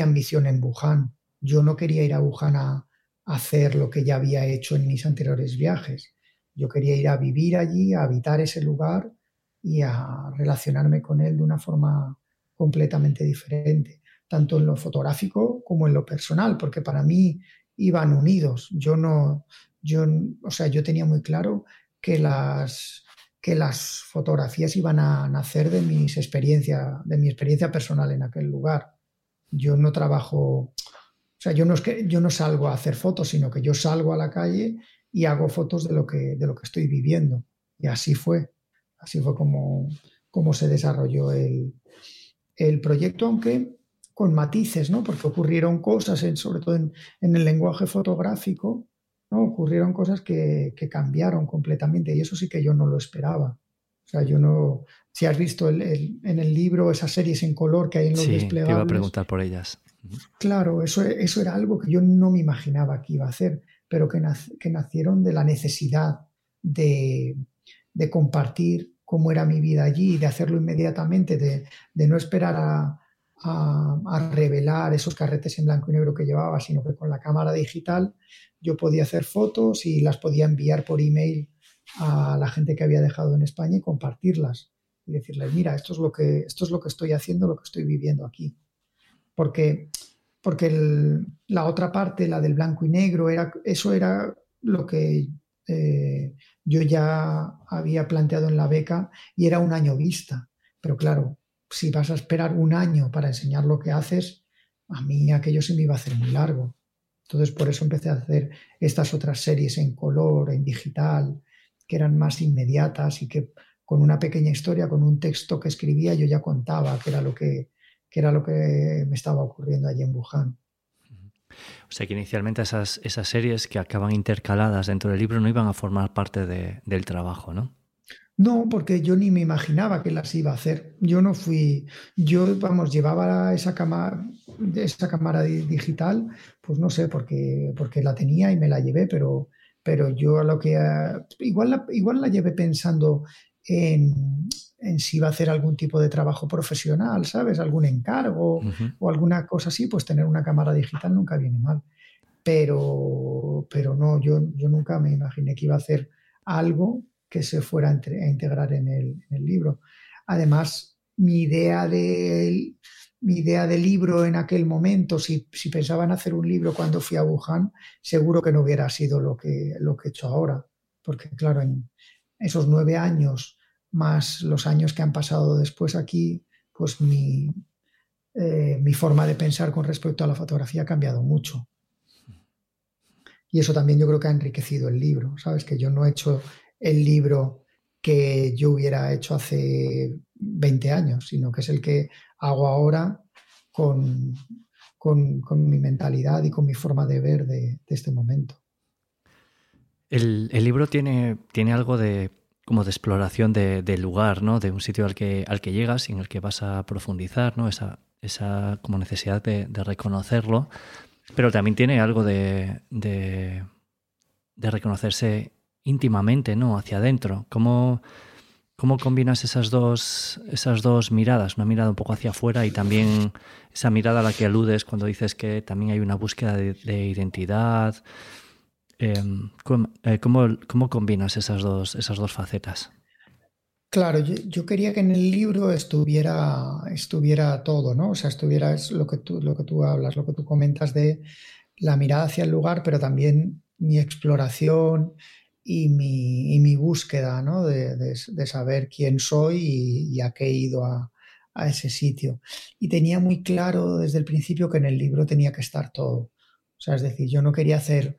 ambición en Wuhan. Yo no quería ir a Wuhan a, hacer lo que ya había hecho en mis anteriores viajes. Yo quería ir a vivir allí, a habitar ese lugar y a relacionarme con él de una forma completamente diferente tanto en lo fotográfico como en lo personal, porque para mí iban unidos. Yo no, yo, o sea, yo tenía muy claro que las, que las fotografías iban a nacer de mis experiencias, de mi experiencia personal en aquel lugar. Yo no trabajo, o sea, yo no yo no salgo a hacer fotos, sino que yo salgo a la calle y hago fotos de lo que, de lo que estoy viviendo. Y así fue. Así fue como, como se desarrolló el, el proyecto, aunque con matices, ¿no? Porque ocurrieron cosas, sobre todo en, el lenguaje fotográfico, ¿no? Ocurrieron cosas que, cambiaron completamente y eso sí que yo no lo esperaba. O sea, yo no... Si has visto en el libro esas series en color que hay en los sí, Te iba a preguntar por ellas. Claro, eso, eso era algo que yo no me imaginaba que iba a hacer, pero que, que nacieron de la necesidad de, compartir cómo era mi vida allí, de hacerlo inmediatamente, de no esperar a, a, revelar esos carretes en blanco y negro que llevaba, sino que con la cámara digital yo podía hacer fotos y las podía enviar por email a la gente que había dejado en España y compartirlas y decirles, mira, esto es lo que, esto es lo que estoy haciendo, lo que estoy viviendo aquí. Porque, porque la otra parte, la del blanco y negro, era, eso era lo que eh, yo ya había planteado en la beca y era un año vista. Pero claro, si vas a esperar un año para enseñar lo que haces, a mí aquello se me iba a hacer muy largo. Entonces por eso empecé a hacer estas otras series en color, en digital, que eran más inmediatas y que con una pequeña historia, con un texto que escribía, yo ya contaba qué era lo que, era lo que me estaba ocurriendo allí en Wuhan. O sea que inicialmente esas, esas series que acaban intercaladas dentro del libro no iban a formar parte del trabajo, ¿no? No, porque yo ni me imaginaba que las iba a hacer. Yo no fui, yo, vamos, llevaba esa cámara, esa cámara digital, pues no sé, porque, porque la tenía y me la llevé, pero, pero yo a lo que... igual, la, igual la llevé pensando en, en, si iba a hacer algún tipo de trabajo profesional, ¿sabes? Algún encargo o alguna cosa así, pues tener una cámara digital nunca viene mal. Pero, pero no, yo, yo nunca me imaginé que iba a hacer algo que se fuera a, integrar en el, libro. Además, mi idea de, mi idea de libro en aquel momento, si, si pensaba en hacer un libro cuando fui a Wuhan, seguro que no hubiera sido lo que, lo que he hecho ahora. Porque claro, en esos nueve años, más los años que han pasado después aquí, pues mi, eh, mi forma de pensar con respecto a la fotografía ha cambiado mucho. Y eso también yo creo que ha enriquecido el libro, ¿sabes? Que yo no he hecho el libro que yo hubiera hecho hace 20 años, sino que es el que hago ahora con, con, mi mentalidad y con mi forma de ver de, este momento. El, libro tiene, tiene algo de como de exploración del lugar, ¿no? De un sitio al que, al que llegas y en el que vas a profundizar, ¿no? Esa, esa como necesidad de, reconocerlo. Pero también tiene algo de, de, de reconocerse íntimamente, ¿no? Hacia adentro. ¿Cómo, cómo combinas esas dos, esas dos miradas? Una mirada un poco hacia afuera y también esa mirada a la que aludes cuando dices que también hay una búsqueda de, identidad. Em, eh, ¿cómo, combinas esas dos, esas dos facetas? Claro, yo, quería que en el libro estuviera, estuviera todo, ¿no? O sea, estuviera lo que, tú, lo que tú hablas, lo que tú comentas de la mirada hacia el lugar, pero también mi exploración y mi, y mi búsqueda ¿no? de, de, saber quién soy y, a qué he ido a, a, ese sitio. Y tenía muy claro desde el principio que en el libro tenía que estar todo. O sea, es decir, yo no quería hacer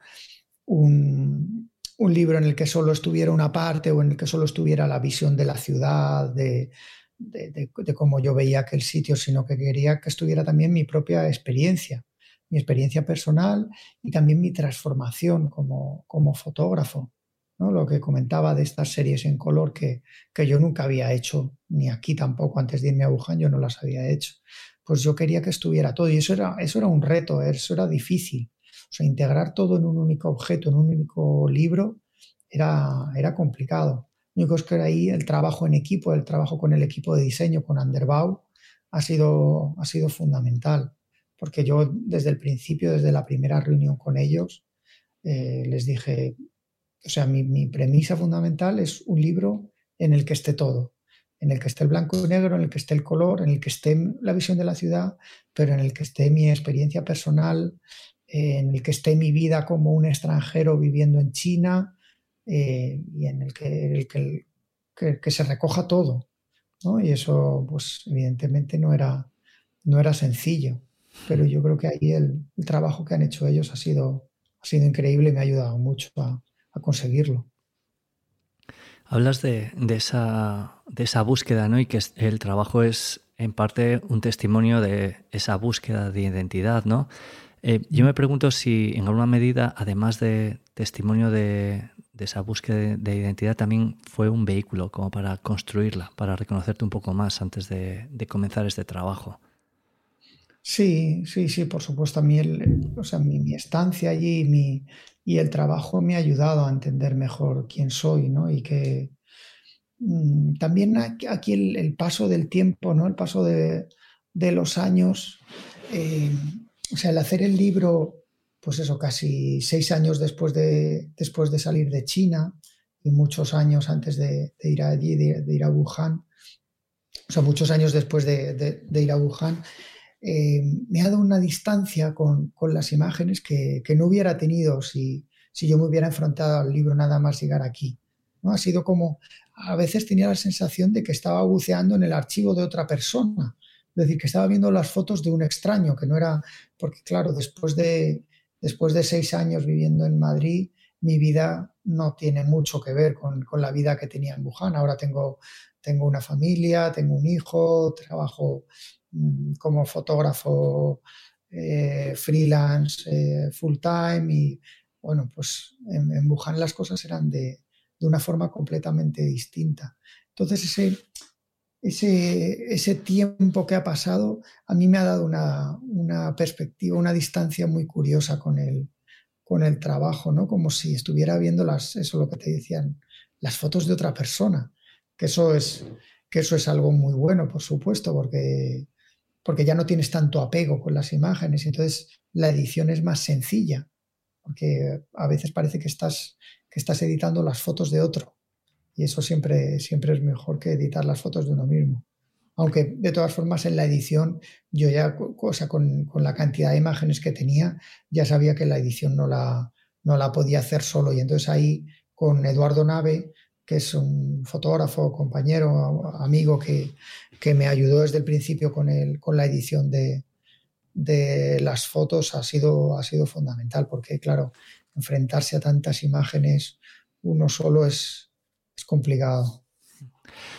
un, un libro en el que solo estuviera una parte o en el que solo estuviera la visión de la ciudad, de, de, de, cómo yo veía aquel sitio, sino que quería que estuviera también mi propia experiencia, mi experiencia personal y también mi transformación como, como fotógrafo. Lo que comentaba de estas series en color que, que yo nunca había hecho, ni aquí tampoco, antes de irme a Wuhan yo no las había hecho. Pues yo quería que estuviera todo y eso era, eso era un reto, eso era difícil. O sea, integrar todo en un único objeto, en un único libro, era, era complicado. Lo único es que ahí el trabajo en equipo, el trabajo con el equipo de diseño, con Underbau, ha sido, ha sido fundamental. Porque yo desde el principio, desde la primera reunión con ellos, eh, les dije, o sea, mi, premisa fundamental es un libro en el que esté todo, en el que esté el blanco y negro, en el que esté el color, en el que esté la visión de la ciudad, pero en el que esté mi experiencia personal, en el que esté mi vida como un extranjero viviendo en China eh, y en el que, que, se recoja todo. Y eso, pues evidentemente no era, no era sencillo, pero yo creo que ahí el, el trabajo que han hecho ellos ha sido, ha sido increíble y me ha ayudado mucho a, a conseguirlo. Hablas de, esa, de esa búsqueda, ¿no? Y que el trabajo es en parte un testimonio de esa búsqueda de identidad, ¿no? Eh, yo me pregunto si en alguna medida, además de testimonio de, esa búsqueda de identidad, también fue un vehículo como para construirla, para reconocerte un poco más antes de, comenzar este trabajo. Sí, sí, sí, por supuesto. A mí, o sea, mi, mi, estancia allí, mi, y el trabajo me ha ayudado a entender mejor quién soy, ¿no? Y que mm, también aquí el, paso del tiempo, ¿no? El paso de, los años, eh, o sea, el hacer el libro, pues eso, casi seis años después de, después de salir de China y muchos años antes de, ir allí, de, ir a Wuhan, o sea, muchos años después de, ir a Wuhan, eh, me ha dado una distancia con, las imágenes que, no hubiera tenido si, si, yo me hubiera enfrentado al libro nada más llegar aquí. ¿no? Ha sido como, a veces tenía la sensación de que estaba buceando en el archivo de otra persona, es decir, que estaba viendo las fotos de un extraño, que no era, porque claro, después de, después de seis años viviendo en Madrid, mi vida no tiene mucho que ver con, con, la vida que tenía en Wuhan. Ahora tengo, tengo una familia, tengo un hijo, trabajo como fotógrafo eh, freelance eh, full time y bueno, pues en, en, Wuhan las cosas eran de, de, una forma completamente distinta. Entonces ese, ese, ese, tiempo que ha pasado a mí me ha dado una, una, perspectiva, una distancia muy curiosa con el, con el trabajo, ¿no? Como si estuviera viendo las, eso lo que te decían, las fotos de otra persona. Que eso es, que eso es algo muy bueno, por supuesto, porque, porque ya no tienes tanto apego con las imágenes. Entonces la edición es más sencilla, porque a veces parece que estás, que estás editando las fotos de otro. Y eso siempre, siempre es mejor que editar las fotos de uno mismo. Aunque de todas formas en la edición yo ya, o sea, con, con, la cantidad de imágenes que tenía, ya sabía que la edición no la, no la podía hacer solo. Y entonces ahí con Eduardo Nave, que es un fotógrafo, compañero, amigo que, que me ayudó desde el principio con, el, con la edición de, de las fotos, ha sido, ha sido fundamental, porque claro, enfrentarse a tantas imágenes uno solo es, es complicado.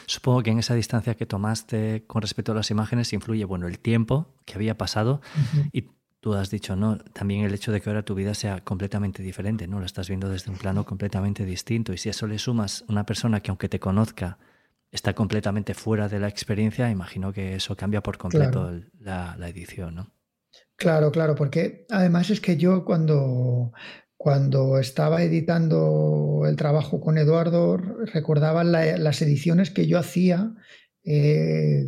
Supongo que en esa distancia que tomaste con respecto a las imágenes influye, bueno, el tiempo que había pasado y tú has dicho, ¿no? También el hecho de que ahora tu vida sea completamente diferente, ¿no? Lo estás viendo desde un plano completamente distinto y si a eso le sumas una persona que aunque te conozca está completamente fuera de la experiencia, imagino que eso cambia por completo la, la edición, ¿no? Claro, claro, porque además es que yo cuando cuando estaba editando el trabajo con Eduardo, recordaba las ediciones que yo hacía eh,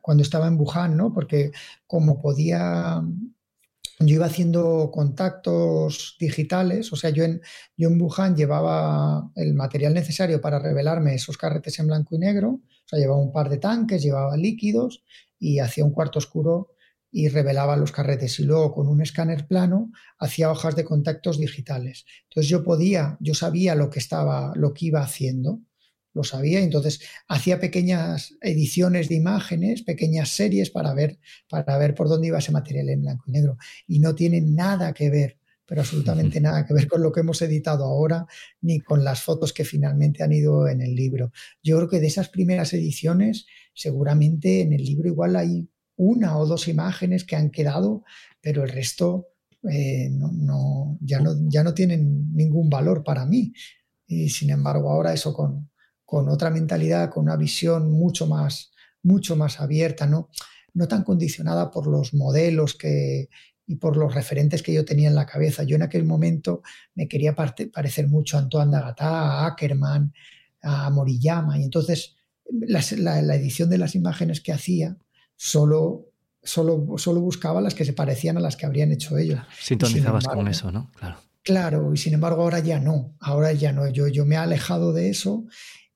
cuando estaba en Wuhan, ¿no? Porque como podía, yo iba haciendo contactos digitales, o sea, yo en, yo en Wuhan llevaba el material necesario para revelarme esos carretes en blanco y negro, o sea, llevaba un par de tanques, llevaba líquidos y hacía un cuarto oscuro y revelaba los carretes y luego con un escáner plano hacía hojas de contactos digitales. Entonces yo podía, yo sabía lo que estaba, lo que iba haciendo, lo sabía, entonces hacía pequeñas ediciones de imágenes, pequeñas series para ver, para ver por dónde iba ese material en blanco y negro. Y no tiene nada que ver, pero absolutamente *laughs* nada que ver con lo que hemos editado ahora, ni con las fotos que finalmente han ido en el libro. Yo creo que de esas primeras ediciones, seguramente en el libro igual hay una o dos imágenes que han quedado, pero el resto eh, no, ya, no, ya no tienen ningún valor para mí. Y sin embargo, ahora eso con, con otra mentalidad, con una visión mucho más, mucho más abierta, ¿no? no tan condicionada por los modelos que, y por los referentes que yo tenía en la cabeza. Yo en aquel momento me quería parecer mucho a Antoine Dagatá, a Ackerman, a Moriyama, y entonces la, la, edición de las imágenes que hacía solo, solo, solo buscaba las que se parecían a las que habrían hecho ellos. Sintonizabas con eso, ¿no? Claro. Claro, y sin embargo ahora ya no, ahora ya no, yo, yo me he alejado de eso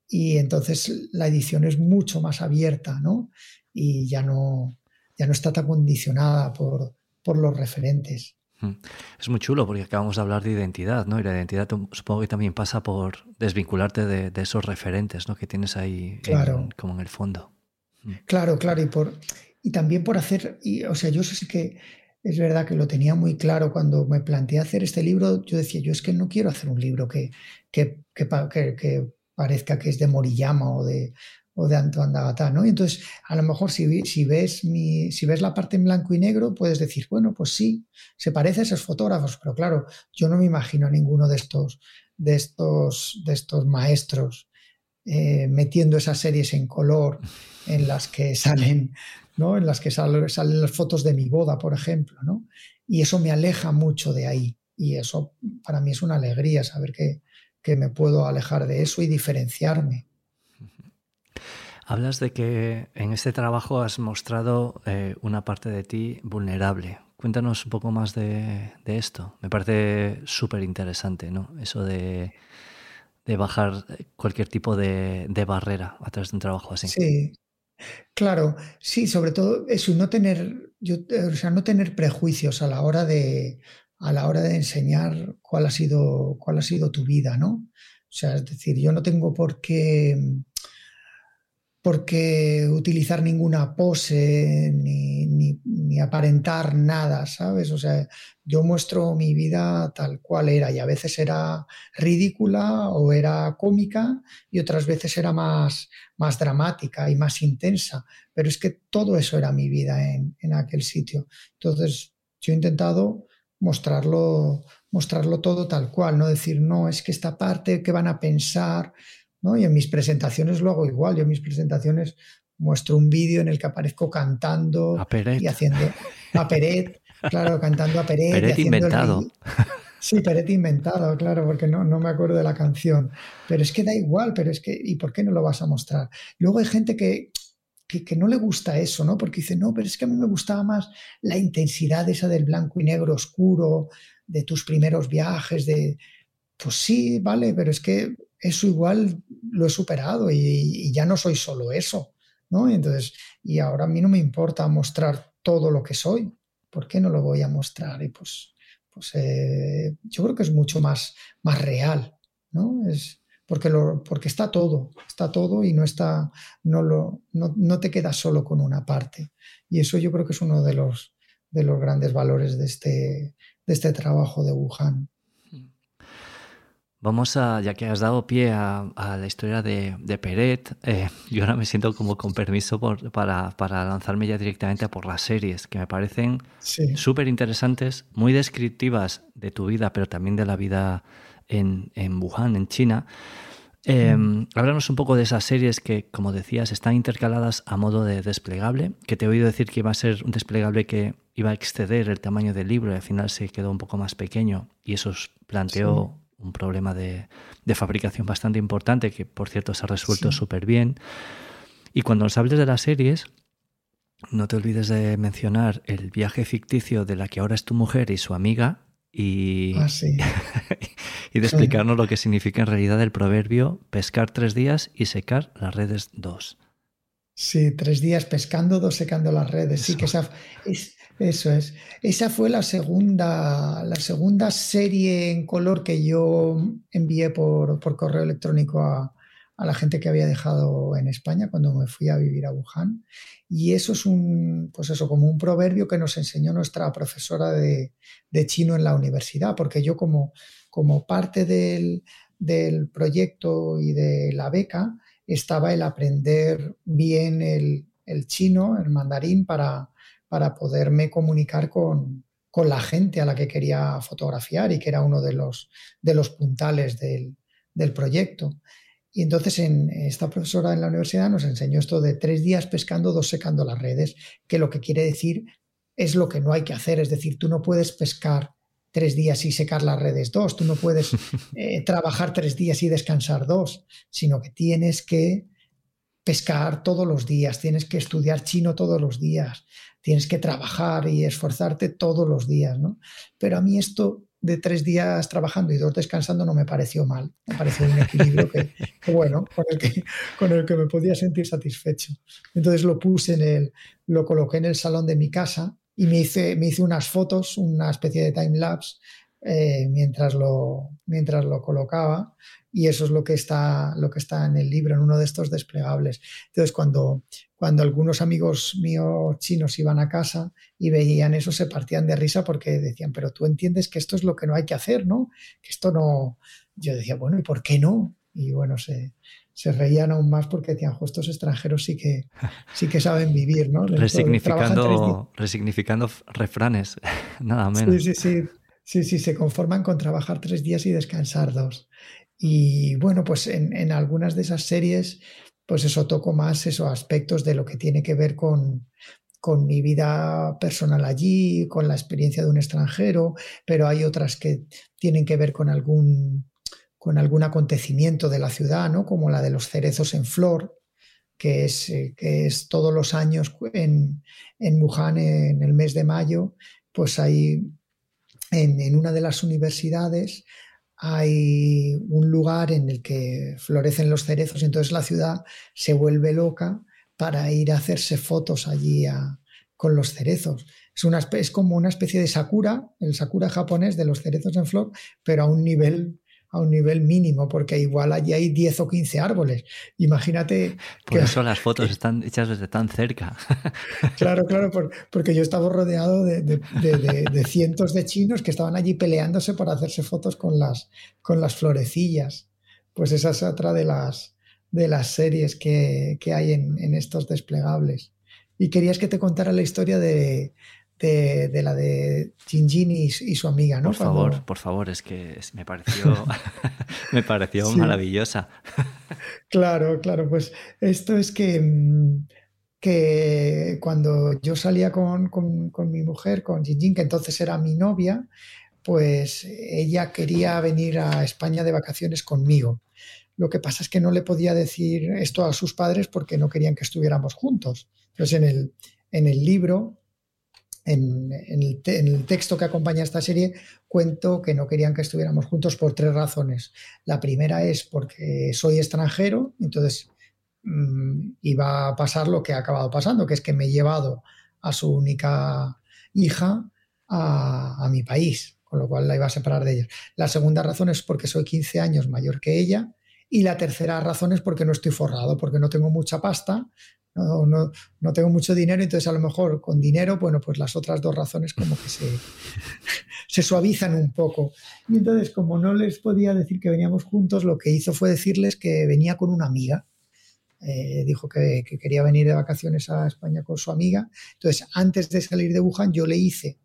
y entonces la edición es mucho más abierta, ¿no? Y ya no, ya no está tan condicionada por, por los referentes. Hmm. Es muy chulo porque acabamos de hablar de identidad, ¿no? Y la identidad supongo que también pasa por desvincularte de, de esos referentes, ¿no? Que tienes ahí como en el fondo. Claro, claro, y, por, y también por hacer, y, o sea, yo sí que es verdad que lo tenía muy claro cuando me planteé hacer este libro, yo decía, yo es que no quiero hacer un libro que, que, que, que parezca que es de Moriyama o de, o de Antoine Dagatá, ¿no? Y entonces, a lo mejor si, si, ves mi, si ves la parte en blanco y negro, puedes decir, bueno, pues sí, se parece a esos fotógrafos, pero claro, yo no me imagino a ninguno de estos, de estos, de estos maestros eh, metiendo esas series en color en las que salen, ¿no? En las que salen, salen las fotos de mi boda, por ejemplo, ¿no? Y eso me aleja mucho de ahí. Y eso para mí es una alegría saber que, que me puedo alejar de eso y diferenciarme. Hablas de que en este trabajo has mostrado eh, una parte de ti vulnerable. Cuéntanos un poco más de, de esto. Me parece súper interesante, ¿no? Eso de de bajar cualquier tipo de, barrera a través de un trabajo así. Sí, claro, sí, sobre todo eso, no tener, yo, o sea, no tener prejuicios a la hora de a la hora de enseñar cuál ha sido cuál ha sido tu vida, ¿no? O sea, es decir, yo no tengo por qué porque utilizar ninguna pose ni, ni, aparentar nada, ¿sabes? O sea, yo muestro mi vida tal cual era y a veces era ridícula o era cómica y otras veces era más, más dramática y más intensa, pero es que todo eso era mi vida en, en aquel sitio. Entonces, yo he intentado mostrarlo, mostrarlo todo tal cual, no decir, no, es que esta parte que van a pensar, y en mis presentaciones lo hago igual. Yo en mis presentaciones muestro un vídeo en el que aparezco cantando y haciendo a Peret, claro, cantando a Peret. Peret inventado. Sí, Peret inventado, claro, porque no, no me acuerdo de la canción. Pero es que da igual, pero es que, ¿y por qué no lo vas a mostrar? Luego hay gente que, que, no le gusta eso, ¿no? Porque dice, no, pero es que a mí me gustaba más la intensidad esa del blanco y negro oscuro, de tus primeros viajes, de, pues sí, vale, pero es que eso igual lo he superado y, ya no soy solo eso, ¿no? Entonces, y ahora a mí no me importa mostrar todo lo que soy, ¿por qué no lo voy a mostrar? Y pues, pues eh, yo creo que es mucho más, más real, ¿no? Es, porque, lo, porque está todo, está todo y no, está, no, lo, no, no te quedas solo con una parte. Y eso yo creo que es uno de los, de los grandes valores de este, de este trabajo de Wuhan. Vamos a, ya que has dado pie a, la historia de, de Peret, eh, yo ahora me siento como con permiso para, lanzarme ya directamente a por las series, que me parecen súper interesantes, muy descriptivas de tu vida, pero también de la vida en, en Wuhan, en China. Eh, háblanos un poco de esas series que, como decías, están intercaladas a modo de desplegable, que te he oído decir que iba a ser un desplegable que iba a exceder el tamaño del libro y al final se quedó un poco más pequeño y eso planteó un problema de, fabricación bastante importante que, por cierto, se ha resuelto súper bien. Y cuando nos hables de las series, no te olvides de mencionar el viaje ficticio de la que ahora es tu mujer y su amiga y, ah, *laughs* y de explicarnos lo que significa en realidad el proverbio pescar tres días y secar las redes dos. Sí, tres días pescando, dos secando las redes. Sí, que esa, es, eso es. Esa fue la segunda, la segunda serie en color que yo envié por, correo electrónico a, la gente que había dejado en España cuando me fui a vivir a Wuhan. Y eso es un, pues eso, como un proverbio que nos enseñó nuestra profesora de, chino en la universidad, porque yo como, como parte del, del proyecto y de la beca estaba el aprender bien el, el chino, el mandarín, para, para poderme comunicar con, la gente a la que quería fotografiar y que era uno de los, de los puntales del, proyecto. Y entonces en, esta profesora en la universidad nos enseñó esto de tres días pescando, dos secando las redes, que lo que quiere decir es lo que no hay que hacer, es decir, tú no puedes pescar tres días y secar las redes dos, tú no puedes *laughs* eh, trabajar tres días y descansar dos, sino que tienes que pescar todos los días, tienes que estudiar chino todos los días, tienes que trabajar y esforzarte todos los días, ¿no? Pero a mí esto de tres días trabajando y dos descansando no me pareció mal, me pareció un equilibrio bueno, con el que, con el que me podía sentir satisfecho. Entonces lo puse en el, lo coloqué en el salón de mi casa y me hice, me hice unas fotos, una especie de time lapse eh, mientras, lo, mientras lo colocaba y eso es lo que, está, lo que está en el libro, en uno de estos desplegables. Entonces, cuando, cuando algunos amigos míos chinos iban a casa y veían eso, se partían de risa porque decían, pero tú entiendes que esto es lo que no hay que hacer, ¿no? Que esto no... Yo decía, bueno, ¿y por qué no? Y bueno, se, se reían aún más porque decían, estos extranjeros sí que, sí que saben vivir, ¿no? Resignificando, resignificando refranes, *laughs* nada menos. Sí, sí, sí. Sí, sí, se conforman con trabajar tres días y descansar dos. Y bueno, pues en, algunas de esas series, pues eso toco más esos aspectos de lo que tiene que ver con, con mi vida personal allí, con la experiencia de un extranjero, pero hay otras que tienen que ver con algún, con algún acontecimiento de la ciudad, ¿no? como la de los cerezos en flor, que es, eh, que es todos los años en, en Wuhan, en el mes de mayo, pues hay en, una de las universidades hay un lugar en el que florecen los cerezos, y entonces la ciudad se vuelve loca para ir a hacerse fotos allí con los cerezos. Es, una, es como una especie de sakura, el sakura japonés de los cerezos en flor, pero a un nivel a un nivel mínimo, porque igual allí hay 10 o 15 árboles. Imagínate. Por eso las fotos *laughs* están hechas desde tan cerca. *laughs* Claro, claro, porque yo estaba rodeado de, cientos de chinos que estaban allí peleándose por hacerse fotos con las, con las florecillas. Pues esa es otra de las, de las series que, hay en, en estos desplegables. Y querías que te contara la historia de, de, la de Jinjin y, su amiga, ¿no? Por favor, por favor, es que me pareció, *laughs* me pareció maravillosa. claro, claro, pues esto es que, mm, que cuando yo salía con, mi mujer, con Jinjin, que entonces era mi novia, pues ella quería venir a España de vacaciones conmigo. Lo que pasa es que no le podía decir esto a sus padres porque no querían que estuviéramos juntos. Entonces en el, en el libro, en, el texto que acompaña esta serie, cuento que no querían que estuviéramos juntos por tres razones. La primera es porque soy extranjero, entonces mmm, iba a pasar lo que ha acabado pasando, que es que me he llevado a su única hija a, a mi país con lo cual la iba a separar de ellos. La segunda razón es porque soy 15 años mayor que ella y la tercera razón es porque no estoy forrado, porque no tengo mucha pasta, no, no, no, tengo mucho dinero, entonces a lo mejor con dinero, bueno, pues las otras dos razones como que se, *laughs* se suavizan un poco. Y entonces, como no les podía decir que veníamos juntos, lo que hizo fue decirles que venía con una amiga. Eh, dijo que, que, quería venir de vacaciones a España con su amiga. Entonces, antes de salir de Wuhan, yo le hice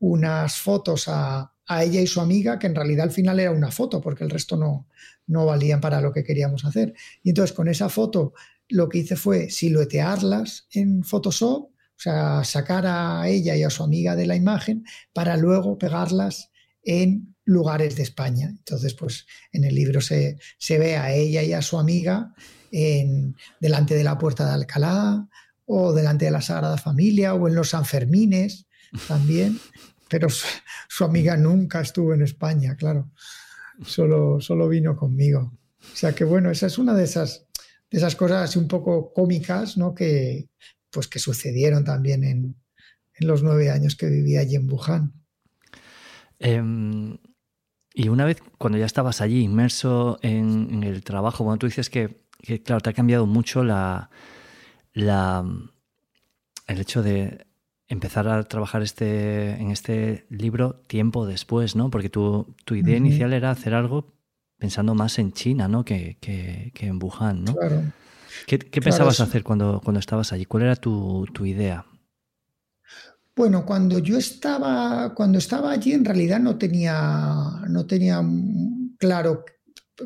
unas fotos a, a, ella y su amiga, que en realidad al final era una foto, porque el resto no, no valían para lo que queríamos hacer. Y entonces con esa foto lo que hice fue siluetearlas en Photoshop, o sea, sacar a ella y a su amiga de la imagen para luego pegarlas en lugares de España. Entonces, pues en el libro se, se ve a ella y a su amiga en, delante de la puerta de Alcalá o delante de la Sagrada Familia o en los Sanfermines también *laughs* pero su, amiga nunca estuvo en España, claro. Solo, solo vino conmigo. O sea que bueno, esa es una de esas, de esas cosas un poco cómicas, ¿no? Que, pues que sucedieron también en, en los nueve años que vivía allí en Wuhan. Eh, y una vez, cuando ya estabas allí inmerso en, en el trabajo, bueno, tú dices que, que, claro, te ha cambiado mucho la, la, el hecho de empezar a trabajar este, en este libro tiempo después, ¿no? Porque tu, tu idea uh -huh. inicial era hacer algo pensando más en China, ¿no? Que, que, que en Wuhan, ¿no? Claro. ¿Qué, qué claro, pensabas hacer cuando, cuando estabas allí? ¿Cuál era tu, tu idea? Bueno, cuando yo estaba, cuando estaba allí, en realidad no tenía, no tenía claro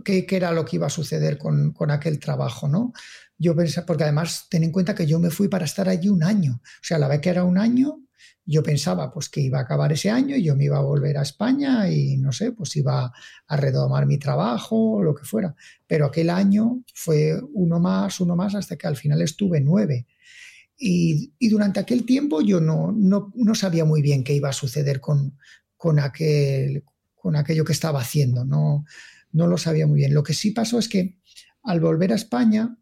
qué, qué era lo que iba a suceder con, con aquel trabajo, ¿no? yo pensé, porque además ten en cuenta que yo me fui para estar allí un año. O sea, a la vez que era un año, yo pensaba pues que iba a acabar ese año y yo me iba a volver a España y no sé, pues iba a retomar mi trabajo o lo que fuera. Pero aquel año fue uno más, uno más, hasta que al final estuve nueve. Y, durante aquel tiempo yo no, no, no, sabía muy bien qué iba a suceder con, con, aquel, con aquello que estaba haciendo. No, no lo sabía muy bien. Lo que sí pasó es que al volver a España,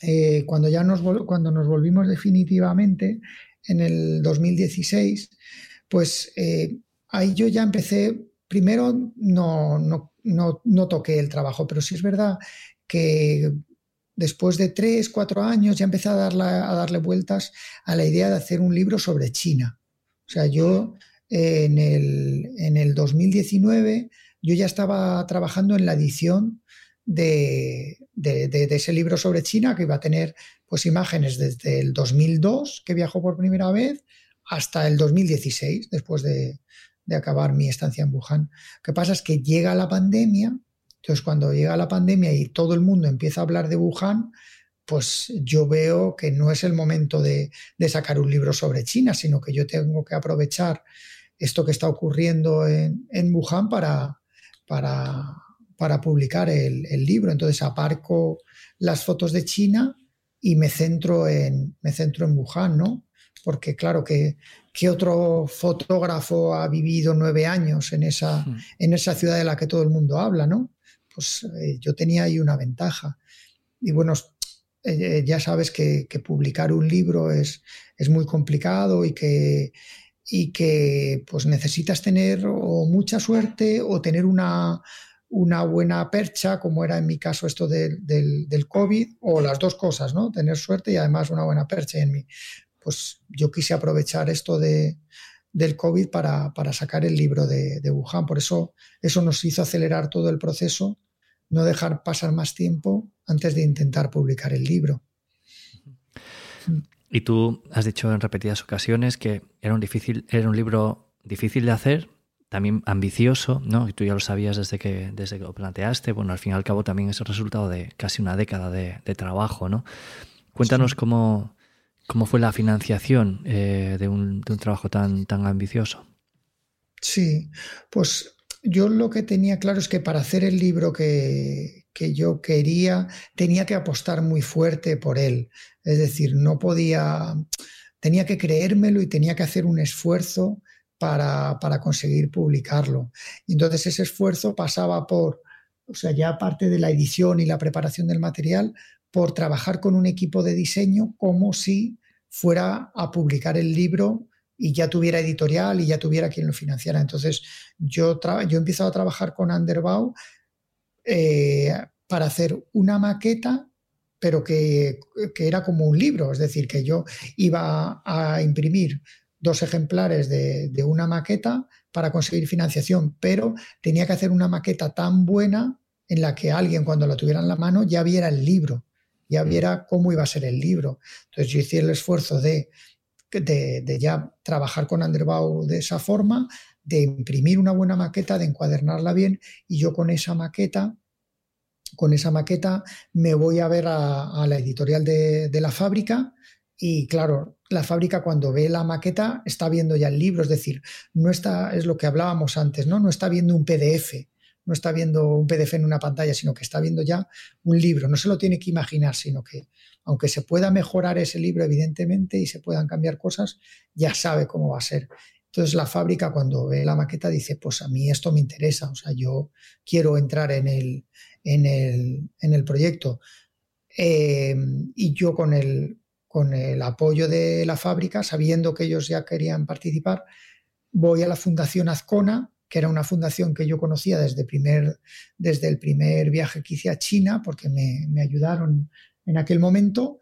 eh, cuando ya nos, cuando nos volvimos definitivamente en el 2016, pues eh, ahí yo ya empecé, primero no, no, no, no, toqué el trabajo, pero sí es verdad que después de tres, cuatro años ya empecé a darle, a darle vueltas a la idea de hacer un libro sobre China. O sea, yo en, el, en el 2019 yo ya estaba trabajando en la edición de, de, ese libro sobre China que iba a tener pues imágenes desde el 2002 que viajó por primera vez hasta el 2016 después de, de acabar mi estancia en Wuhan. Lo que pasa es que llega la pandemia, entonces cuando llega la pandemia y todo el mundo empieza a hablar de Wuhan, pues yo veo que no es el momento de, de sacar un libro sobre China, sino que yo tengo que aprovechar esto que está ocurriendo en, en Wuhan para, para para publicar el, el, libro. Entonces aparco las fotos de China y me centro en, me centro en Wuhan, ¿no? Porque claro, que ¿qué otro fotógrafo ha vivido nueve años en esa, sí. en esa ciudad de la que todo el mundo habla, ¿no? Pues eh, yo tenía ahí una ventaja. Y bueno, eh, ya sabes que, que, publicar un libro es, es muy complicado y que, y que pues necesitas tener o mucha suerte o tener una, una buena percha, como era en mi caso esto de, del, COVID, o las dos cosas, ¿no? Tener suerte y además una buena percha. En mí, pues yo quise aprovechar esto de, del COVID para, para sacar el libro de, de, Wuhan. Por eso eso nos hizo acelerar todo el proceso, no dejar pasar más tiempo antes de intentar publicar el libro. Y tú has dicho en repetidas ocasiones que era un, difícil, era un libro difícil de hacer, también ambicioso, ¿no? Y tú ya lo sabías desde que, desde que lo planteaste. Bueno, al fin y al cabo también es el resultado de casi una década de, de trabajo, ¿no? Cuéntanos sí. cómo, cómo fue la financiación eh, de, un, de, un, trabajo tan, tan ambicioso. Sí, pues yo lo que tenía claro es que para hacer el libro que, que yo quería, tenía que apostar muy fuerte por él. Es decir, no podía, tenía que creérmelo y tenía que hacer un esfuerzo para, conseguir publicarlo. Y entonces ese esfuerzo pasaba por, o sea, ya aparte de la edición y la preparación del material, por trabajar con un equipo de diseño como si fuera a publicar el libro y ya tuviera editorial y ya tuviera quien lo financiara. Entonces, yo, yo he empezado a trabajar con Underbow eh, para hacer una maqueta, pero que, era como un libro, es decir, que yo iba a imprimir dos ejemplares de, de una maqueta para conseguir financiación, pero tenía que hacer una maqueta tan buena en la que alguien cuando la tuviera en la mano ya viera el libro, ya mm. viera cómo iba a ser el libro. Entonces yo hice el esfuerzo de de, ya trabajar con Underbow de esa forma, de imprimir una buena maqueta, de encuadernarla bien y yo con esa maqueta, con esa maqueta me voy a ver a, la editorial de, la fábrica y claro, la fábrica cuando ve la maqueta está viendo ya el libro, es decir, no está, es lo que hablábamos antes, ¿no? No está viendo un PDF, no está viendo un PDF en una pantalla, sino que está viendo ya un libro. No se lo tiene que imaginar, sino que aunque se pueda mejorar ese libro, evidentemente, y se puedan cambiar cosas, ya sabe cómo va a ser. Entonces la fábrica cuando ve la maqueta dice, pues a mí esto me interesa, o sea, yo quiero entrar en el, en el, proyecto. Eh, y yo con el, con el apoyo de la fábrica, sabiendo que ellos ya querían participar, voy a la Fundación Azcona, que era una fundación que yo conocía desde, primer, desde el primer viaje que hice a China, porque me, me ayudaron en aquel momento